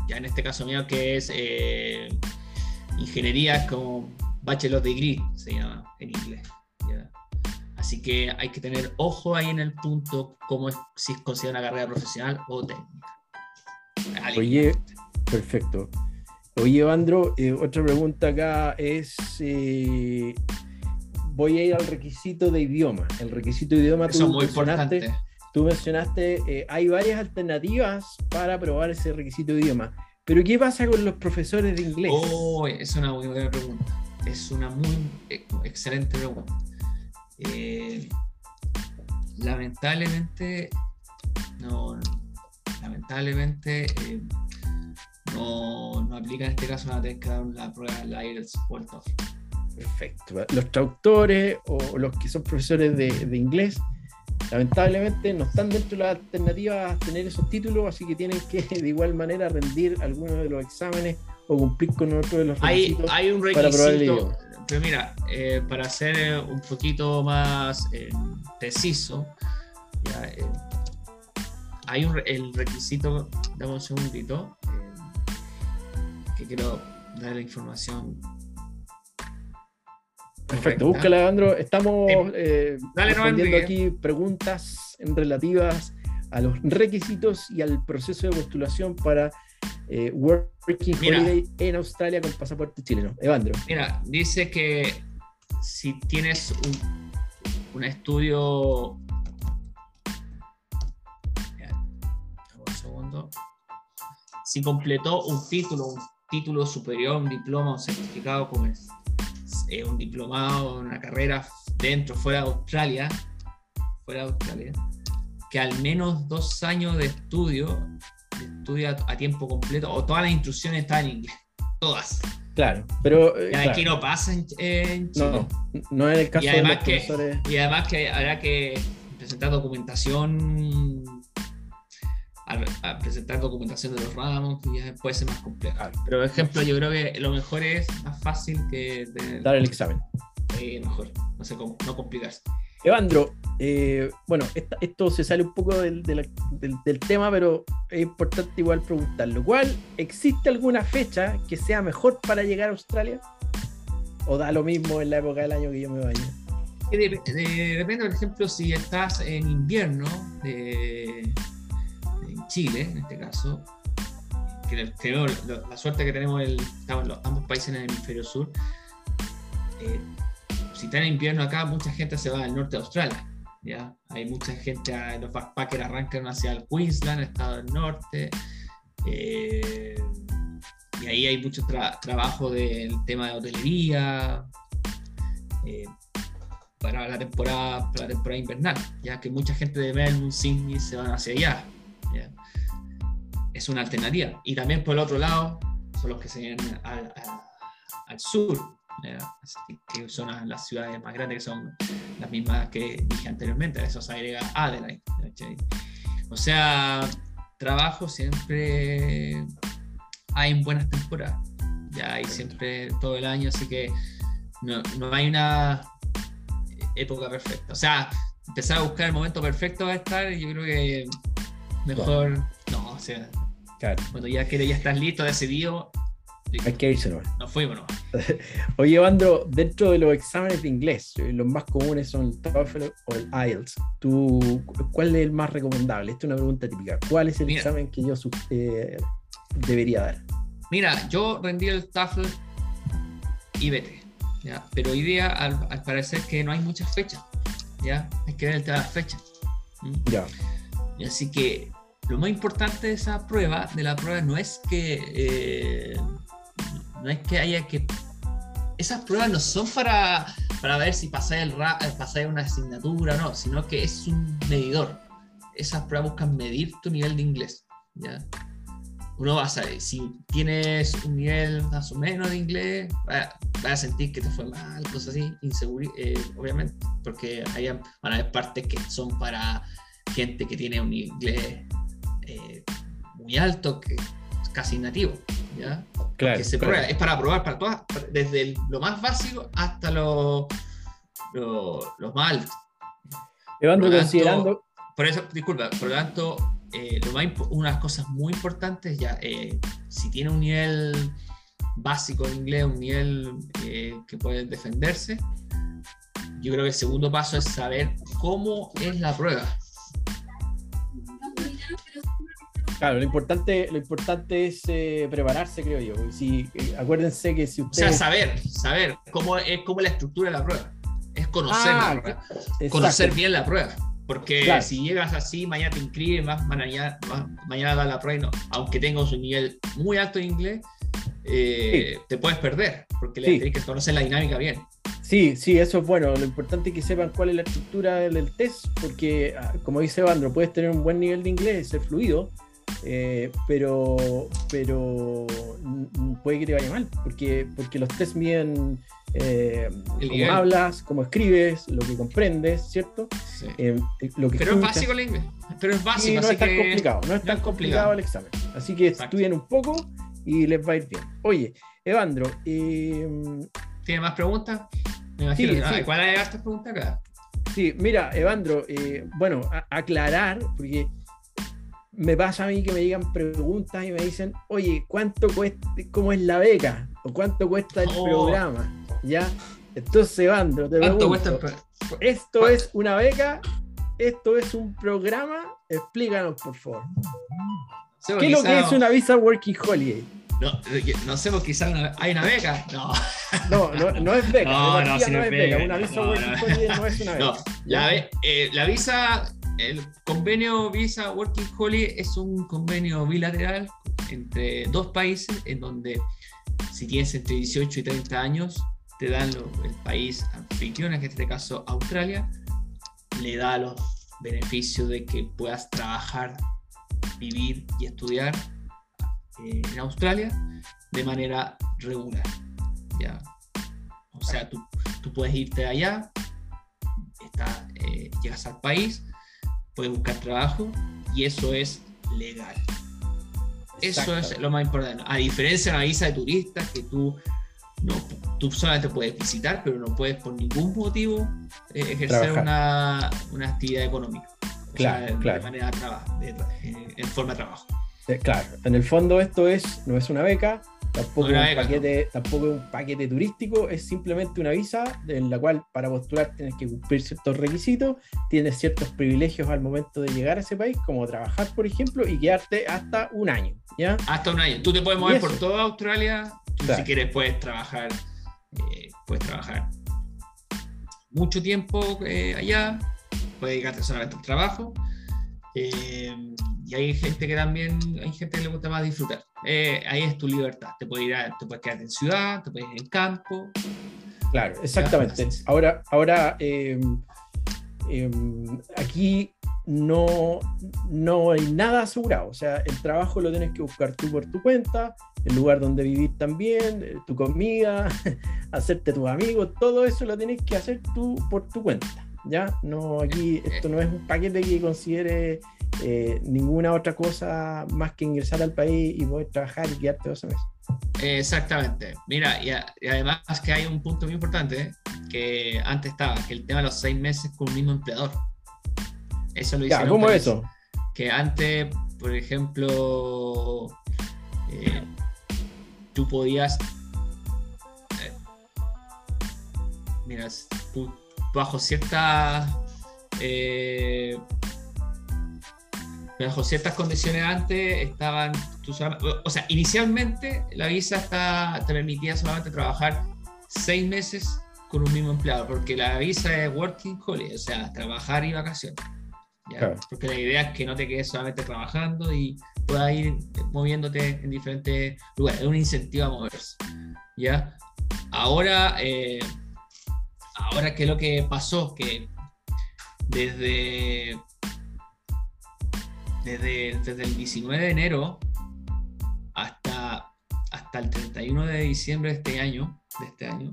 ya en este caso mío que es eh, ingeniería como bachelor degree, se llama en inglés. Así que hay que tener ojo ahí en el punto como es, si es considerada una carrera profesional o técnica. Oye, perfecto. Oye, Evandro, eh, otra pregunta acá es, eh, voy a ir al requisito de idioma. El requisito de idioma, Eso tú muy importante. Tú mencionaste, eh, hay varias alternativas para probar ese requisito de idioma. Pero ¿qué pasa con los profesores de inglés? Oh, es una muy buena pregunta. Es una muy excelente pregunta. Eh, lamentablemente, no, lamentablemente eh, no, no, aplica en este caso técnica la prueba de la IELTS o el TOEFL. Perfecto. Los traductores o los que son profesores de, de, inglés, lamentablemente no están dentro de las alternativas a tener esos títulos, así que tienen que de igual manera rendir algunos de los exámenes o cumplir con otro de los requisitos hay, hay un requisito, para probar el idioma pero mira, eh, para ser eh, un poquito más eh, preciso, hay un, el requisito, dame un segundito, que quiero dar la información. Perfecto, búscala, Leandro. Estamos respondiendo aquí preguntas relativas a los requisitos y al proceso de postulación para eh, Working Holiday en Australia con pasaporte chileno. Evandro. Mira, dice que si tienes un, estudio. un segundo. Si completó un título, un título superior, un diploma, un certificado como es eh, un diplomado, una carrera dentro, fuera de Australia, fuera de Australia, que al menos dos años de estudio estudia a tiempo completo o todas las instrucciones están en inglés. Todas. Claro, pero. Eh, aquí no pasa en, Chile. No, no es el caso y además de los que, Y además que habrá que presentar documentación. A, presentar documentación de los ramos y ya puede ser más complejo. Pero, por ejemplo, yo creo que lo mejor es más fácil que. Dar el examen. Eh, mejor, no sé cómo, no complicarse. Evandro, eh, bueno, esto se sale un poco del, tema, pero es importante igual preguntarlo. ¿Cuál existe alguna fecha que sea mejor para llegar a Australia? ¿O da lo mismo en la época del año que yo me vaya? depende, por ejemplo, si estás en invierno en Chile, en este caso, que tenemos la, suerte que tenemos, el, estamos los, ambos países en el hemisferio sur. Eh, si está en invierno acá, mucha gente se va al norte de Australia. ¿ya? Hay mucha gente, ah, los backpackers arrancan hacia el Queensland, estado del norte. Eh, y ahí hay mucho trabajo del tema de hotelería eh, para, la temporada, para la temporada invernal, ya que mucha gente de Melbourne, Sydney se van hacia allá. Es una alternativa. Y también por el otro lado, son los que se vienen al, al sur, que son las ciudades más grandes, que son las mismas que dije anteriormente, a eso se agrega Adelaide. O sea, trabajo siempre hay en buenas temporadas, ya hay siempre todo el año, así que no, no hay una época perfecta. O sea, empezar a buscar el momento perfecto va a estar, yo creo que mejor, no, o sea, cuando ya, que ya estás listo, decidido, hay que irse no Nos fuimos Oye, Evandro, dentro de los exámenes de inglés, eh, los más comunes son el TOEFL o el IELTS. ¿Tú, ¿Cuál es el más recomendable? Esta es una pregunta típica. ¿Cuál es el examen que yo eh, debería dar? Mira, yo rendí el TOEFL IBT, ¿ya? pero hoy día al, parecer que no hay muchas fechas. ¿ya? Hay que ver el tema de las fechas. Ya. Y así que lo más importante de esa prueba, de la prueba, no es que eh, no es que haya que. Esas pruebas no son para, para ver si pasáis, el eh, pasáis una asignatura, no, sino que es un medidor. Esas pruebas buscan medir tu nivel de inglés. ¿ya? uno va a saber, si tienes un nivel más o menos de inglés, vas a sentir que te fue mal, cosas así, inseguridad, eh, obviamente, porque hay, van a haber partes que son para gente que tiene un inglés eh, muy alto, que casi nativo, ¿ya? Claro, se claro. prueba, es para probar para todas, desde el- lo más básico hasta lo, lo, lo más alto. Por tanto, eso, disculpa, por lo tanto, eh, lo más unas cosas muy importantes ya, eh, si tiene un nivel básico de inglés, un nivel eh, que puede defenderse, yo creo que el segundo paso es saber cómo es la prueba. Claro, lo importante, lo importante es eh, prepararse, creo yo. Si, eh, acuérdense que si O sea, ustedes. saber, saber cómo es cómo la estructura de la prueba. Es conocer Ah, la prueba. Conocer bien la prueba. Porque Claro. si llegas así, mañana te inscribes, más mañana, más- mañana das la prueba y no, aunque tengas un nivel muy alto de inglés, eh, te puedes perder, porque le Sí. tienes que conocer la dinámica bien. Sí, sí, eso es bueno. Lo importante es que sepan cuál es la estructura del, test, porque, ah, como dice Evandro, puedes tener un buen nivel de inglés, ser fluido, eh, pero, pero puede que te vaya mal, porque, porque los tests miden eh, cómo hablas, cómo escribes, lo que comprendes, ¿cierto? Sí. Eh, lo que Pero es básico el inglés. Pero es básico, no así es tan que- complicado, no es no tan es complicado complicado. el examen. Así que Exacto. estudien un poco y les va a ir bien. Oye, Evandro, eh, ¿Tiene más preguntas? Me imagino Sí, que- ah, sí. ¿Cuál hay hartas preguntas acá? Sí, mira, Evandro, bueno, a- aclarar, porque me pasa a mí que me llegan preguntas y me dicen, oye, ¿cuánto cuesta, cómo es la beca? ¿O cuánto cuesta el Oh. programa? ¿Ya? Entonces, Evandro, te ¿Cuánto pregunto, cuesta el ¿esto es una beca? ¿Esto es un programa? Explícanos, por favor. Sí, ¿Qué es lo que es una visa Working Holiday? No, no sé, quizás hay una beca. No, No, no, no es beca. No, no, si no, no es beca. beca, Una visa Working. Holiday no es una beca. no. La, eh, la visa, el convenio Visa Working Holiday es un convenio bilateral entre dos países en donde si tienes entre 18 y 30 años, te dan lo- el país anfitrión, en este caso Australia, le da los beneficios de que puedas trabajar, vivir y estudiar eh, en Australia de manera regular. ¿ya? O sea, tú, tú puedes irte allá, está, eh, llegas al país, puedes buscar trabajo y eso es legal. Eso es lo más importante. A diferencia de una visa de turista que tú, no, tú solamente puedes visitar, pero no puedes por ningún motivo eh, ejercer una, una actividad económica. O Claro, sea, de- claro. De manera de- de- en forma de trabajo. Eh, Claro, en el fondo esto es, no es una beca, tampoco, No es un paquete, tampoco es un paquete turístico, es simplemente una visa en la cual para postular tienes que cumplir ciertos requisitos, tienes ciertos privilegios al momento de llegar a ese país, como trabajar, por ejemplo, y quedarte hasta un año, ¿ya? Hasta un año. Tú te puedes mover por toda Australia. Tú, si quieres, puedes trabajar. eh, puedes trabajar mucho tiempo eh, allá. Puedes dedicarte solamente al trabajo. eh, y hay gente que también, hay gente que le gusta más disfrutar. Eh, ahí es tu libertad. Te puedes ir a, te puedes quedarte en ciudad, te puedes ir en campo. Claro, exactamente. Ahora, ahora eh, eh, aquí no, no hay nada asegurado. O sea, el trabajo lo tienes que buscar tú por tu cuenta, el lugar donde vivir también, eh, tu comida, hacerte tus amigos, todo eso lo tienes que hacer tú por tu cuenta. ¿Ya? No, aquí esto no es un paquete que considere eh, ninguna otra cosa más que ingresar al país y poder trabajar y quedarte dos meses. Exactamente. Mira, y, a- y además que hay un punto muy importante eh, que antes estaba, que el tema de los seis meses con un mismo empleador. Eso lo Ya, hicieron. ¿cómo eso? que antes, por ejemplo, eh, tú podías, eh, mira, tú bajo ciertas, eh, bajo ciertas condiciones antes estaban, tú o sea, inicialmente la visa está, te permitía solamente trabajar seis meses con un mismo empleado, porque la visa es working holiday, o sea, trabajar y vacaciones. ¿ya? Claro. Porque la idea es que no te quedes solamente trabajando y puedas ir moviéndote en diferentes lugares. Es un incentivo a moverse. ¿ya? Ahora, eh, ahora que lo que pasó, que desde, desde, desde el 19 de enero hasta el 31 de diciembre de este año, de este año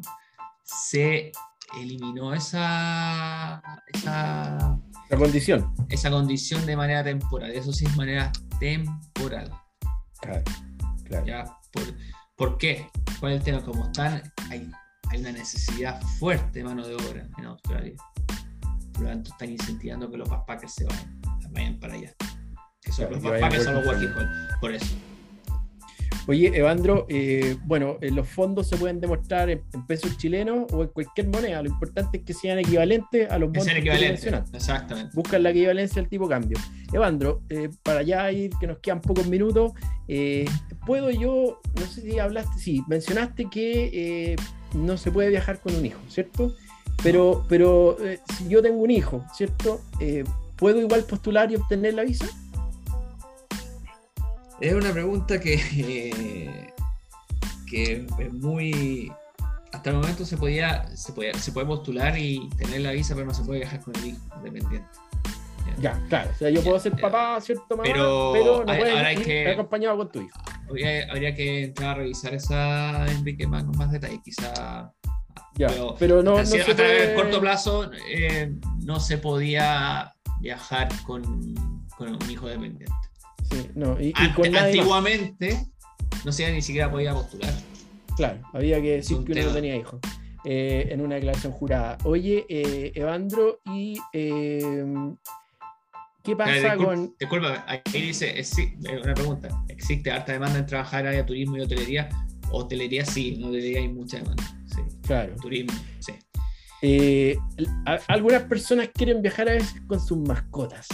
se eliminó esa, esa, condición. esa condición de manera temporal. Eso sí es manera temporal. Claro, claro. ¿ya? ¿Por, ¿por qué? ¿Cuál es el tema? Como están, hay, hay una necesidad fuerte de mano de obra en Australia. Por lo tanto, están incentivando que los backpackers se vayan, vayan para allá. Que son, Claro, los backpackers son los working. Por eso. Oye, Evandro, eh, bueno, eh, los fondos se pueden demostrar en, pesos chilenos o en cualquier moneda. Lo importante es que sean equivalentes a los Que sean equivalentes. Exactamente. Buscan la equivalencia al tipo cambio. Evandro, eh, para ya ir, que nos quedan pocos minutos, ¿puedo yo, no sé si hablaste, sí, mencionaste que no se puede viajar con un hijo, ¿cierto? Pero, pero eh, si yo tengo un hijo, ¿cierto? Eh, ¿Puedo igual postular y obtener la visa? Es una pregunta que, que es muy. Hasta el momento se podía, se podía, se puede postular y tener la visa, pero no se puede viajar con el hijo independiente. Ya, claro. O sea, yo puedo ser Ya, papá, ¿cierto, mamá? Pero Pero, no hay ir que- acompañado con tu hijo. Habría, habría que entrar a revisar esa Enrique más, con más detalle. Quizá Ya, Pero- pero no, no hasta, se hasta puede... corto plazo eh, no se podía viajar con, con un hijo dependiente. Sí, no, y, con antiguamente no se ni siquiera podía postular. Claro, había que decir un que uno no tenía hijos eh, en una declaración jurada. Oye, eh, Evandro, ¿y qué pasa Eh, discul- con...? Disculpa, ahí dice, exi- eh, una pregunta, ¿existe harta demanda en trabajar en área de turismo y hotelería? Hotelería sí, en hotelería hay mucha demanda. Sí. Claro. Turismo, sí. Eh, a- algunas personas quieren viajar a veces con sus mascotas,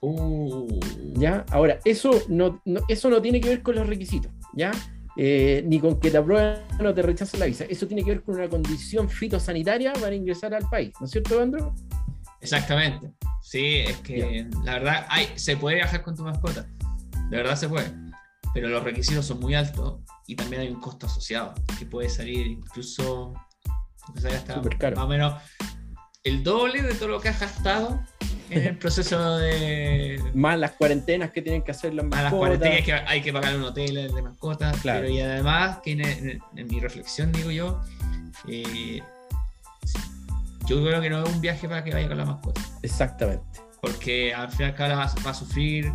Uh, ¿ya? Ahora, eso no, no- eso no tiene que ver con los requisitos, ¿ya? Eh, ni con que te aprueben o te rechacen la visa. Eso tiene que ver con una condición fitosanitaria para ingresar al país, ¿no es cierto, Evandro? Exactamente. Sí, es que la verdad hay, se puede viajar con tu mascota. De verdad se puede. Pero los requisitos son muy altos y también hay un costo asociado que puede salir incluso hasta caro. más o menos el doble de todo lo que has gastado en el proceso de Más las cuarentenas que tienen que hacer las a las mascotas. cuarentenas que hay que pagar un hotel de mascotas. Claro. Pero y además, que en, en- en mi reflexión digo yo, eh, yo creo que no es un viaje para que vaya con la mascota. Exactamente. porque al final cada va, va a sufrir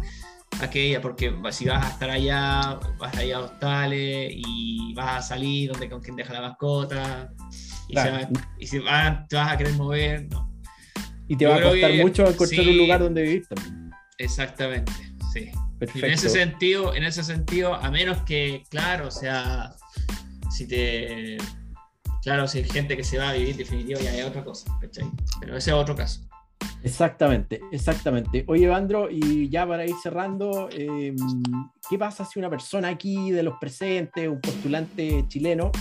aquella, porque si vas a estar allá, vas a ir a hostales y vas a salir donde con quien deja la mascota, y, Claro. se va- y si va- te vas a querer mover, no. Y te Yo va a costar que mucho encontrar sí. un lugar donde vivir también. Exactamente, sí. Perfecto. en ese sentido, en ese sentido, a menos que, claro, o sea, si te. Claro, si hay gente que se va a vivir definitivo, ya hay otra cosa, ¿cachai? Pero ese es otro caso. Exactamente, exactamente. Oye, Evandro, y ya para ir cerrando, eh, ¿qué pasa si una persona aquí de los presentes, un postulante chileno,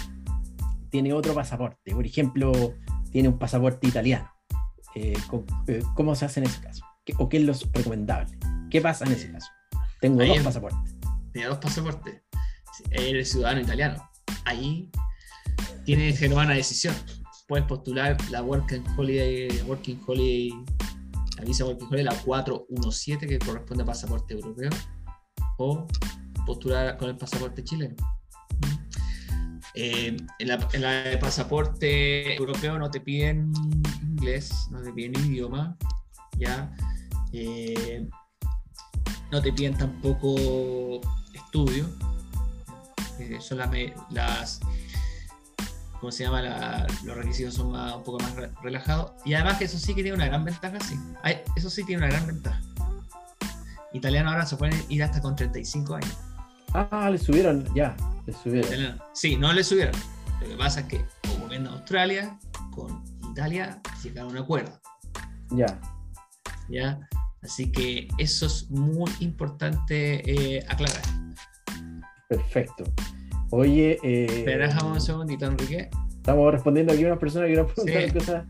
tiene otro pasaporte? Por ejemplo, tiene un pasaporte italiano. Eh, eh, ¿Cómo se hace en ese caso? ¿Qué- ¿O qué es lo recomendable? ¿Qué pasa en ese caso? Tengo Ahí dos es- pasaportes. Tiene dos pasaportes. Eres ciudadano italiano. Ahí tienes que tomar una decisión. Puedes postular la Working Holiday, Working Holiday, la visa Working Holiday, la 417, que corresponde a pasaporte europeo, o postular con el pasaporte chileno. Eh, en, la, de pasaporte europeo no te piden inglés, no te piden idioma, ya. Eh, no te piden tampoco estudio. Eh, son las ¿cómo se llama? La- los requisitos son más- un poco más re- relajados. Y además que eso sí que tiene una gran ventaja, sí. Hay- eso sí tiene una gran ventaja. Italiano ahora se pueden ir hasta con 35 años. Ah, le subieron, ya, le subieron. Italiano. Sí, no le subieron. Lo que pasa es que el gobierno de Australia con Italia llegaron a un acuerdo. Ya, ¿ya? Así que eso es muy importante eh, aclarar. perfecto. Oye, eh, Espera, un segundito, Enrique. Estamos respondiendo aquí a unas personas que nos preguntan Sí. cosas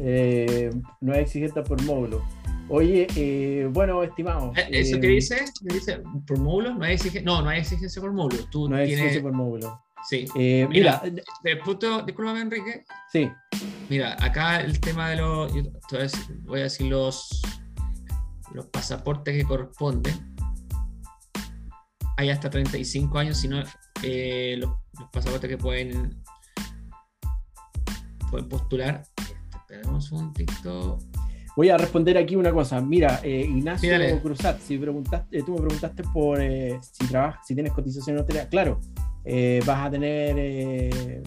eh, no es exigente por módulo. Oye, eh, bueno, estimados. Eh, ¿Eso eh, que dice? ¿Qué dice? ¿Por módulo? No hay exigencia, no, no hay exigencia por módulo. Tú No tienes... exigencia por módulo. Sí. Eh, mira, Mira. De punto, discúlpame, Enrique. sí, Mira, acá el tema de los. decir, voy a decir los, los pasaportes que corresponden. Hay hasta 35 años, si no, eh, los, los pasaportes que pueden, pueden postular. Esperemos un TikTok. Voy a responder aquí una cosa. Mira, eh, Ignacio Cruzat, si preguntaste, eh, tú me preguntaste por eh, si trabajas, si tienes cotización en hostelería. Claro, vas a tener.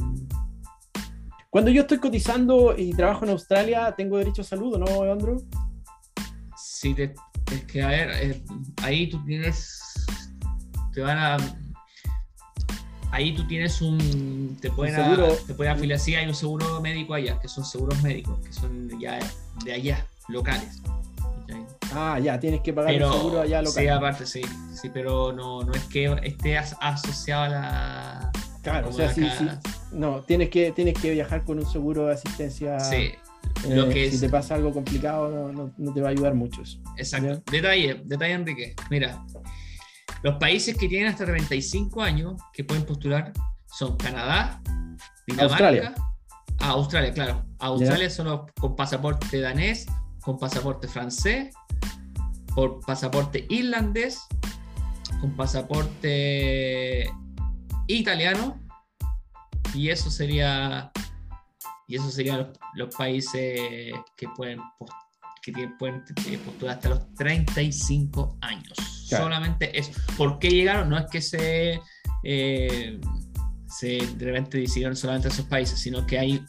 Cuando yo estoy cotizando y trabajo en Australia, ¿tengo derecho a salud o no, Andrew? Sí, es que a ver, ahí tú tienes. Te van a ahí tú tienes un. Te pueden, te pueden afiliar, sí, hay un seguro médico allá, que son seguros médicos, que son ya de allá locales. Ah, ya, tienes que pagar el seguro allá local. Sí, aparte, sí, sí, pero no, no es que esté asociado a la. Claro, o sea, sí, sí. No, tienes que, tienes que viajar con un seguro de asistencia. Sí. Eh, lo que si te pasa algo complicado, no, no, te va a ayudar mucho. Exacto. Detalle, detalle, Enrique. Mira, los países que tienen hasta 35 años que pueden postular son Canadá, Dinamarca, Australia. Ah, Australia, claro. Australia son los con pasaporte danés con pasaporte francés, por pasaporte irlandés, con pasaporte italiano, y eso sería y eso serían los, países que pueden que pueden postular hasta los 35 años. Solamente eso. ¿Por qué llegaron? No es que se eh, de repente decidieron solamente esos países, sino que hay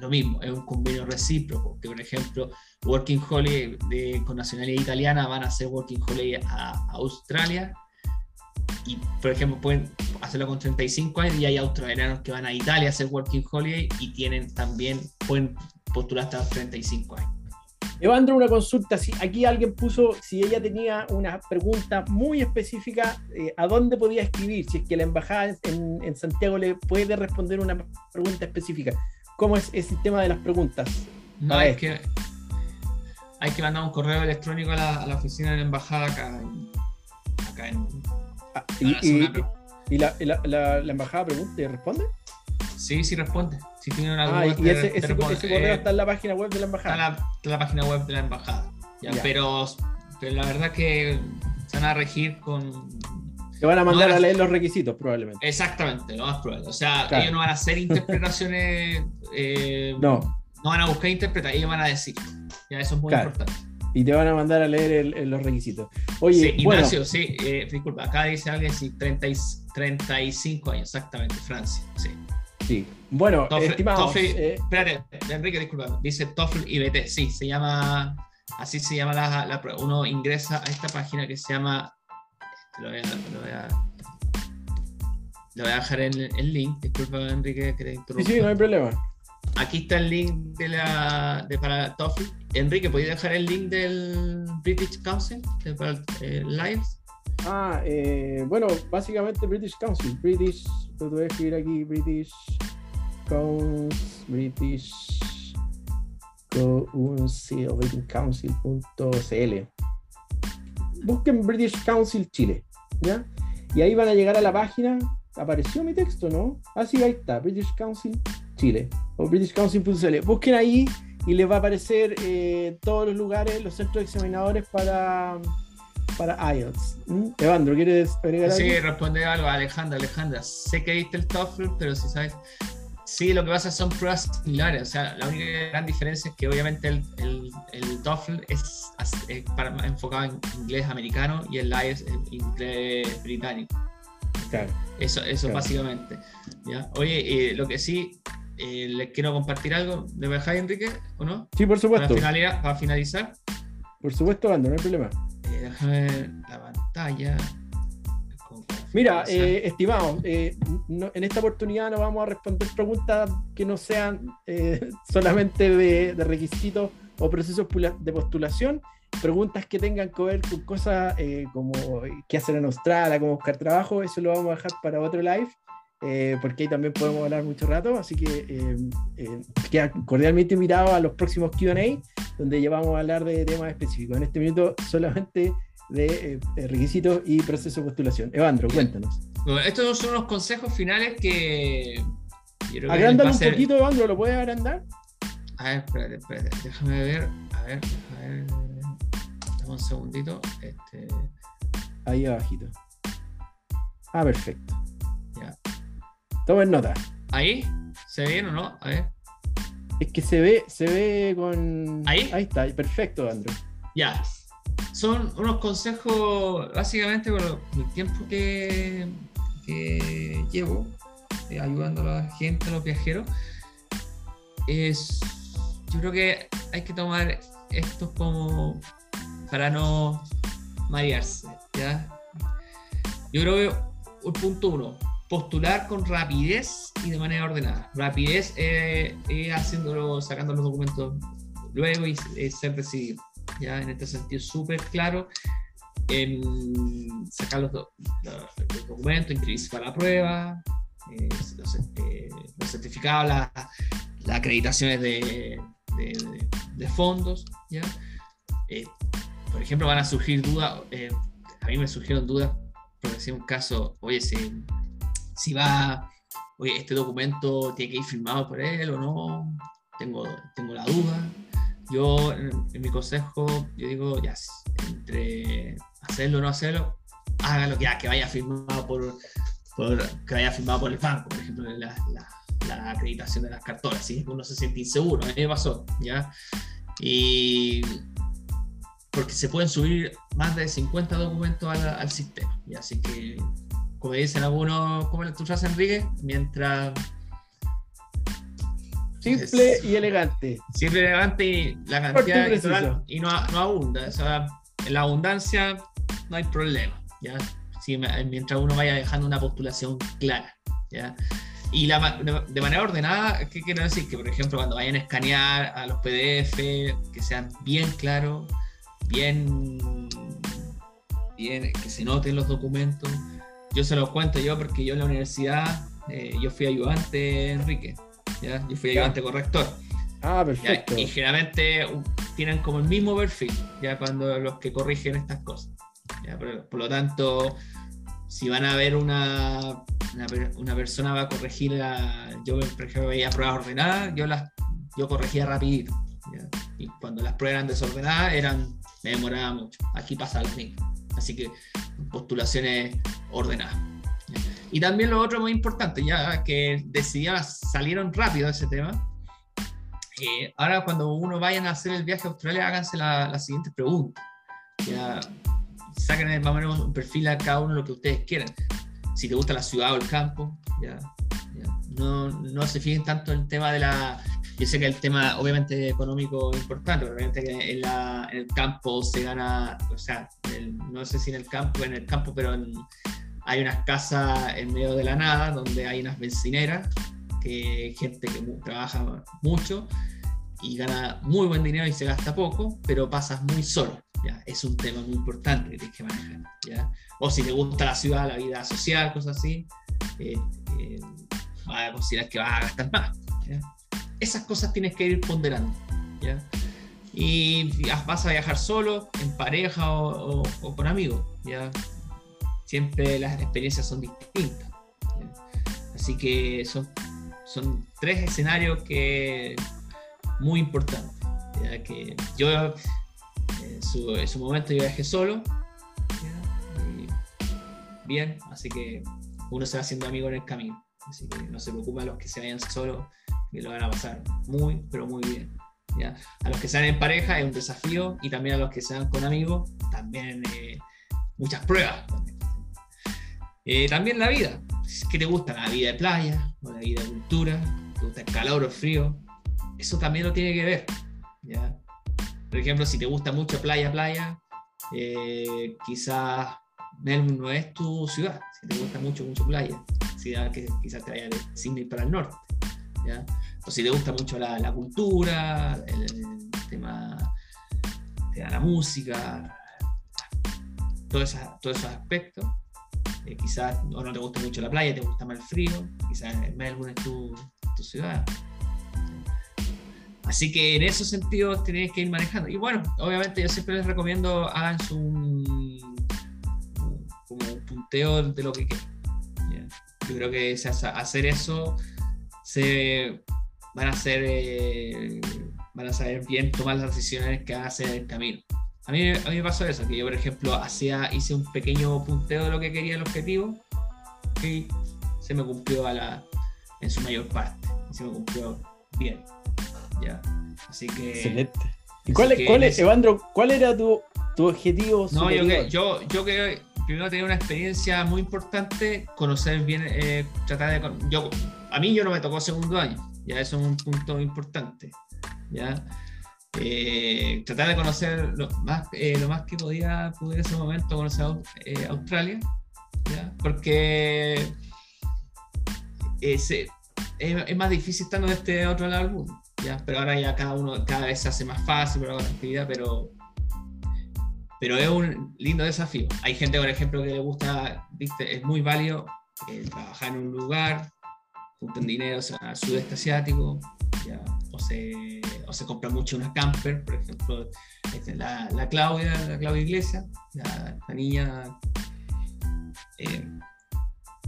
lo mismo, es un convenio recíproco, que por ejemplo Working Holiday con nacionalidad italiana van a hacer Working Holiday a, Australia y por ejemplo pueden hacerlo con 35 años y hay australianos que van a Italia a hacer Working Holiday y tienen también, pueden postular hasta los 35 años. Evandro, una consulta. Si aquí alguien puso si ella tenía una pregunta muy específica, eh, ¿a dónde podía escribir? Si es que la embajada en, en, Santiago le puede responder una pregunta específica. ¿Cómo es el sistema de las preguntas? No, es que hay que mandar un correo electrónico a la, oficina de la embajada acá en. Acá en ah, y, la, la, embajada pregunta y responde? Sí, sí responde. Si tiene una ah, y ese, ese, correo está en la página web de la embajada. Está en la, página web de la embajada. Pero, pero, la verdad que se van a regir con. Te van a mandar a, leer los requisitos, probablemente. Exactamente, lo más probable. O sea, ellos no van a hacer interpretaciones. Eh, no. No van a buscar interpretar, ellos van a decir. Ya, eso es muy importante. Y te van a mandar a leer los requisitos. Oye, sí, Ignacio, sí, eh, disculpa, acá dice alguien sí, 30, 35 años, exactamente, Francia, sí. Sí. Bueno, estimados. Eh, espérate, Enrique, disculpa, dice TOEFL IBT, sí, se llama, así se llama la, la prueba. Uno ingresa a esta página que se llama, lo voy a, lo voy a, lo voy a dejar en el link, disculpa Enrique que te interrumpa. Sí, sí, no hay problema. Aquí está el link de la, de para TOEFL. Enrique, ¿podrías dejar el link del British Council de, para eh, Lives? Ah, eh, bueno, básicamente British Council. British, lo voy a escribir aquí, British Council, British Council. Busquen British Council Chile, ¿ya? Y ahí van a llegar a la página. Apareció mi texto, ¿no? Ah, sí, ahí está, British Council Chile o British Council.cl. Busquen ahí y les va a aparecer eh, todos los lugares, los centros examinadores para, para IELTS. ¿Mm? Evandro, ¿quieres agregar algo? Sí, responde algo Alejandra. Alejandra, sé que viste el TOEFL, pero si sabes. Sí, lo que pasa son pruebas similares. O sea, la única gran diferencia es que obviamente el, el, el TOEFL es, para, enfocado en inglés americano y el IELTS es inglés británico. Claro. Eso, eso básicamente. ¿ya? Oye, eh, lo que sí, eh, les quiero compartir algo. ¿Le dejáis, Enrique, o no? Sí, por supuesto. Para, finalizar. Por supuesto, Ando, no hay problema. Eh, déjame ver la pantalla. Mira, eh, estimado, eh, en esta oportunidad no vamos a responder preguntas que no sean solamente de, de, requisitos o procesos de postulación, preguntas que tengan que ver con cosas como qué hacer en Australia, cómo buscar trabajo, eso lo vamos a dejar para otro live. Eh, porque ahí también podemos hablar mucho rato, así que eh, eh, queda cordialmente invitado a los próximos QA, donde ya vamos a hablar de temas específicos. En este minuto solamente de requisitos y proceso de postulación. Evandro, cuéntanos. estos son los consejos finales que... Agrándalo un poquito, Evandro, ¿lo puedes agrandar? A ver, espérate, espérate, déjame ver, a ver, déjame ver, Dame un segundito. Este... Ahí abajito. Ah, perfecto. Tomen nota. ¿Ahí? ¿Se ve bien o no? A ver. Es que se ve, se ve con. ¿Ahí? Ahí está, perfecto, Andrew. Ya. Son unos consejos, básicamente, por el tiempo que, que llevo eh, ayudando a la gente, a los viajeros. Es, yo creo que hay que tomar esto como para no marearse. ¿ya? Yo creo que el punto uno, postular con rapidez y de manera ordenada. Rapidez es haciéndolo, sacando los documentos luego y ser decidido. ¿ya? En este sentido, súper claro sacar los, documentos, inscribirse para la prueba, eh, los, eh, certificados, las acreditaciones de, de, fondos. ¿ya? Eh, por ejemplo, van a surgir dudas, a mí me surgieron dudas, por decir un caso, oye, si si va, oye, este documento tiene que ir firmado por él o no, tengo, tengo la duda. Yo, en, mi consejo, yo digo, ya, entre hacerlo o no hacerlo, hágalo, ya, que vaya firmado por, que vaya firmado por el banco, por ejemplo, la, la, acreditación de las cartolas, ¿sí? Uno se siente inseguro, a mí me pasó, ¿ya? Y porque se pueden subir más de 50 documentos al, al sistema, ¿ya? Así que como dicen algunos, como tú sabes, Enrique, mientras. Simple y elegante. Simple y elegante y la cantidad y, y no, no, abunda. O sea, en la abundancia no hay problema. ¿ya? mientras uno vaya dejando una postulación clara. ¿ya? Y la, de, manera ordenada, ¿qué quiero decir? Que, por ejemplo, cuando vayan a escanear a los PDF, que sean bien claros, bien, bien, que se noten los documentos yo se los cuento yo porque yo en la universidad, eh, yo fui ayudante, Enrique, ¿ya? Yo fui ayudante corrector. Ah, perfecto. Y generalmente tienen como el mismo perfil, ya cuando los que corrigen estas cosas. Por, lo tanto, si van a ver una, una, persona va a corregir, la, yo por ejemplo veía pruebas ordenadas, yo las yo corregía rapidito. Y cuando las pruebas eran desordenadas, eran, me demoraba mucho. Aquí pasa lo mismo. Así que postulaciones ordenadas. Y también lo otro muy importante, ya que decidía, salieron rápido de ese tema. Eh, ahora cuando uno vayan a hacer el viaje a Australia, háganse la siguientes preguntas. Ya, saquen más o menos un perfil a cada uno lo que ustedes quieran. Si te gusta la ciudad o el campo, ya, No, no se fijen tanto en el tema de la yo sé que el tema, obviamente, económico es importante, obviamente que en, la, en, el campo se gana, o sea, no sé si en el campo, en el campo, pero hay unas casas en medio de la nada donde hay unas bencineras, que gente que trabaja mucho y gana muy buen dinero y se gasta poco, pero pasas muy solo. ¿ya? Es un tema muy importante que tienes que manejar. ¿ya? O si te gusta la ciudad, la vida social, cosas así, eh, eh, vas a considerar que vas a gastar más. ¿ya? Esas cosas tienes que ir ponderando. ¿ya? Y vas a viajar solo, en pareja o, con amigos. ¿ya? Siempre las experiencias son distintas. Así que son, son tres escenarios que muy importantes. ¿ya? Que yo en su, momento yo viajé solo. bien, así que uno se va haciendo amigo en el camino. Así que no se preocupen los que se vayan solos que lo van a pasar muy, pero muy bien. ¿ya? A los que sean en pareja es un desafío y también a los que sean con amigos, también eh, muchas pruebas. Eh, también la vida. ¿Qué te gusta? La vida de playa o la vida de cultura, te gusta el calor o el frío. Eso también lo tiene que ver. ¿ya? Por ejemplo, si te gusta mucho playa, playa, eh, quizás Melbourne no es tu ciudad. Si te gusta mucho, mucho playa, ciudad que quizás te vaya de Sydney para el norte. O si te gusta mucho la, cultura, el, tema de la música, todos esos aspectos. Eh, quizás o no te gusta mucho la playa, te gusta más el frío, quizás Melbourne es tu, ciudad. Así que en esos sentidos tenéis que ir manejando. Y bueno, obviamente yo siempre les recomiendo hagan su como un punteo de lo que quieran. Yo creo que hacer eso se van a ser eh, van a saber bien tomar las decisiones que van a hacer en el camino. A mí, a mí me pasó eso, que yo por ejemplo hacía, hice un pequeño punteo de lo que quería el objetivo y se me cumplió a la, en su mayor parte. Y se me cumplió bien. ¿ya? Así que. Excelente. ¿Y cuál, cuál es, Evandro, cuál era tu, tu objetivo? No, yo que, yo, yo que primero tener una experiencia muy importante, conocer bien, eh, tratar de. Yo, a mí yo no me tocó segundo año, ya eso es un punto importante. ¿ya? Eh, tratar de conocer lo más, eh, lo más que podía pude en ese momento conocer Australia, ¿ya? porque es, es, más difícil estando de este otro lado del mundo. ¿ya? Pero ahora ya cada uno, cada vez se hace más fácil para la actividad, pero, pero es un lindo desafío. Hay gente, por ejemplo, que le gusta, ¿viste? es muy válido eh, trabajar en un lugar, juntan dinero al sudeste asiático, ¿ya? O, se, o se compra mucho una camper, por ejemplo, este, la, la, Claudia, la Claudia Iglesias, la, niña. Eh,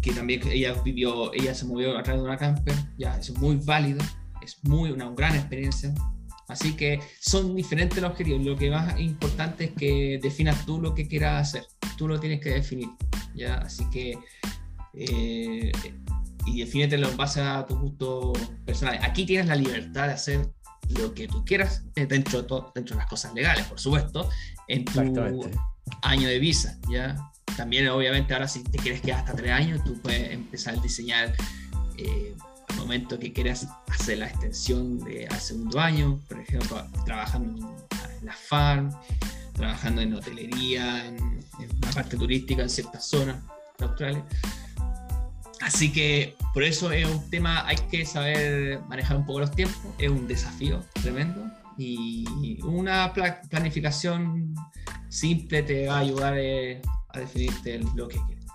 que también ella vivió, ella se movió a través de una camper, ya, eso es muy válido, es muy una gran experiencia. Así que son diferentes los objetivos. Lo que más importante es que definas tú lo que quieras hacer. Tú lo tienes que definir. ¿ya? Así que. Eh, y defínetelo en base a tu gusto personal. Aquí tienes la libertad de hacer lo que tú quieras eh, dentro de, todo, dentro de las cosas legales, por supuesto, en tu año de visa. ¿ya? También, obviamente, ahora si te quieres quedar hasta tres años, tú puedes empezar a diseñar. Eh, momento que quieras hacer la extensión de, al segundo año, por ejemplo, trabajando en, la farm, trabajando en hotelería, en, en una parte turística en ciertas zonas de Australia. Así que por eso es un tema, hay que saber manejar un poco los tiempos, es un desafío tremendo y una planificación simple te va a ayudar eh, a definirte lo que quieres.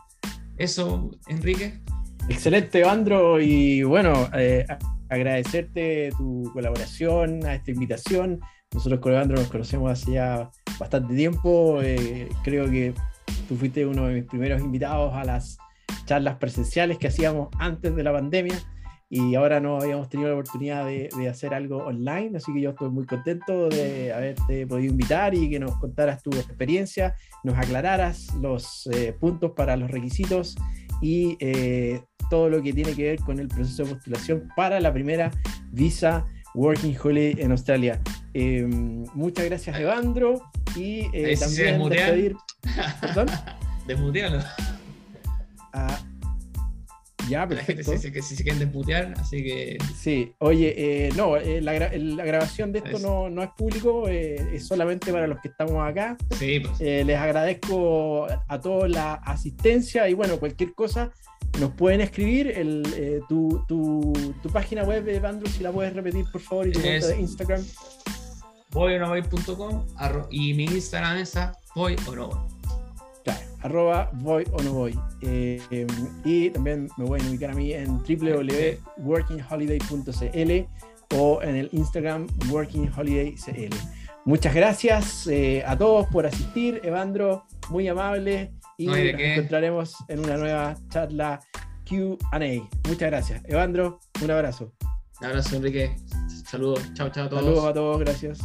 Eso, Enrique. Excelente, Andro, y bueno, eh, agradecerte tu colaboración a esta invitación. Nosotros con Evandro nos conocemos hace ya bastante tiempo. Eh, creo que tú fuiste uno de mis primeros invitados a las charlas presenciales que hacíamos antes de la pandemia y ahora no habíamos tenido la oportunidad de, hacer algo online, así que yo estoy muy contento de haberte podido invitar y que nos contaras tu experiencia, nos aclararas los eh, puntos para los requisitos y todo lo que tiene que ver con el proceso de postulación para la primera visa Working Holiday en Australia. Em, muchas gracias, Evandro. Y eh, también despedir. ¿Perdón? Desmutealo. Ah, ya, perfecto. Sí, que sí se quieren desmutear, así que. Sí, oye, eh, no, eh, la, grabación de esto no, no, es público, es solamente para los que estamos acá. Sí, pues. les agradezco a todos la asistencia y bueno, cualquier cosa nos pueden escribir el, eh, tu, tu, tu, página web, Evandro, si la puedes repetir, por favor, y tu cuenta de Instagram. voyonovoy.com y mi Instagram es voy arroba voy o no voy. Eh, y también me voy a ubicar a mí en www.workingholiday.cl o en el Instagram workingholidaycl. Muchas gracias eh, a todos por asistir, Evandro, muy amable y nos encontraremos en una nueva charla QA. Muchas gracias. Evandro, un abrazo. Un abrazo, Enrique. Saludos. Chao, chao a todos. Saludos a todos, gracias.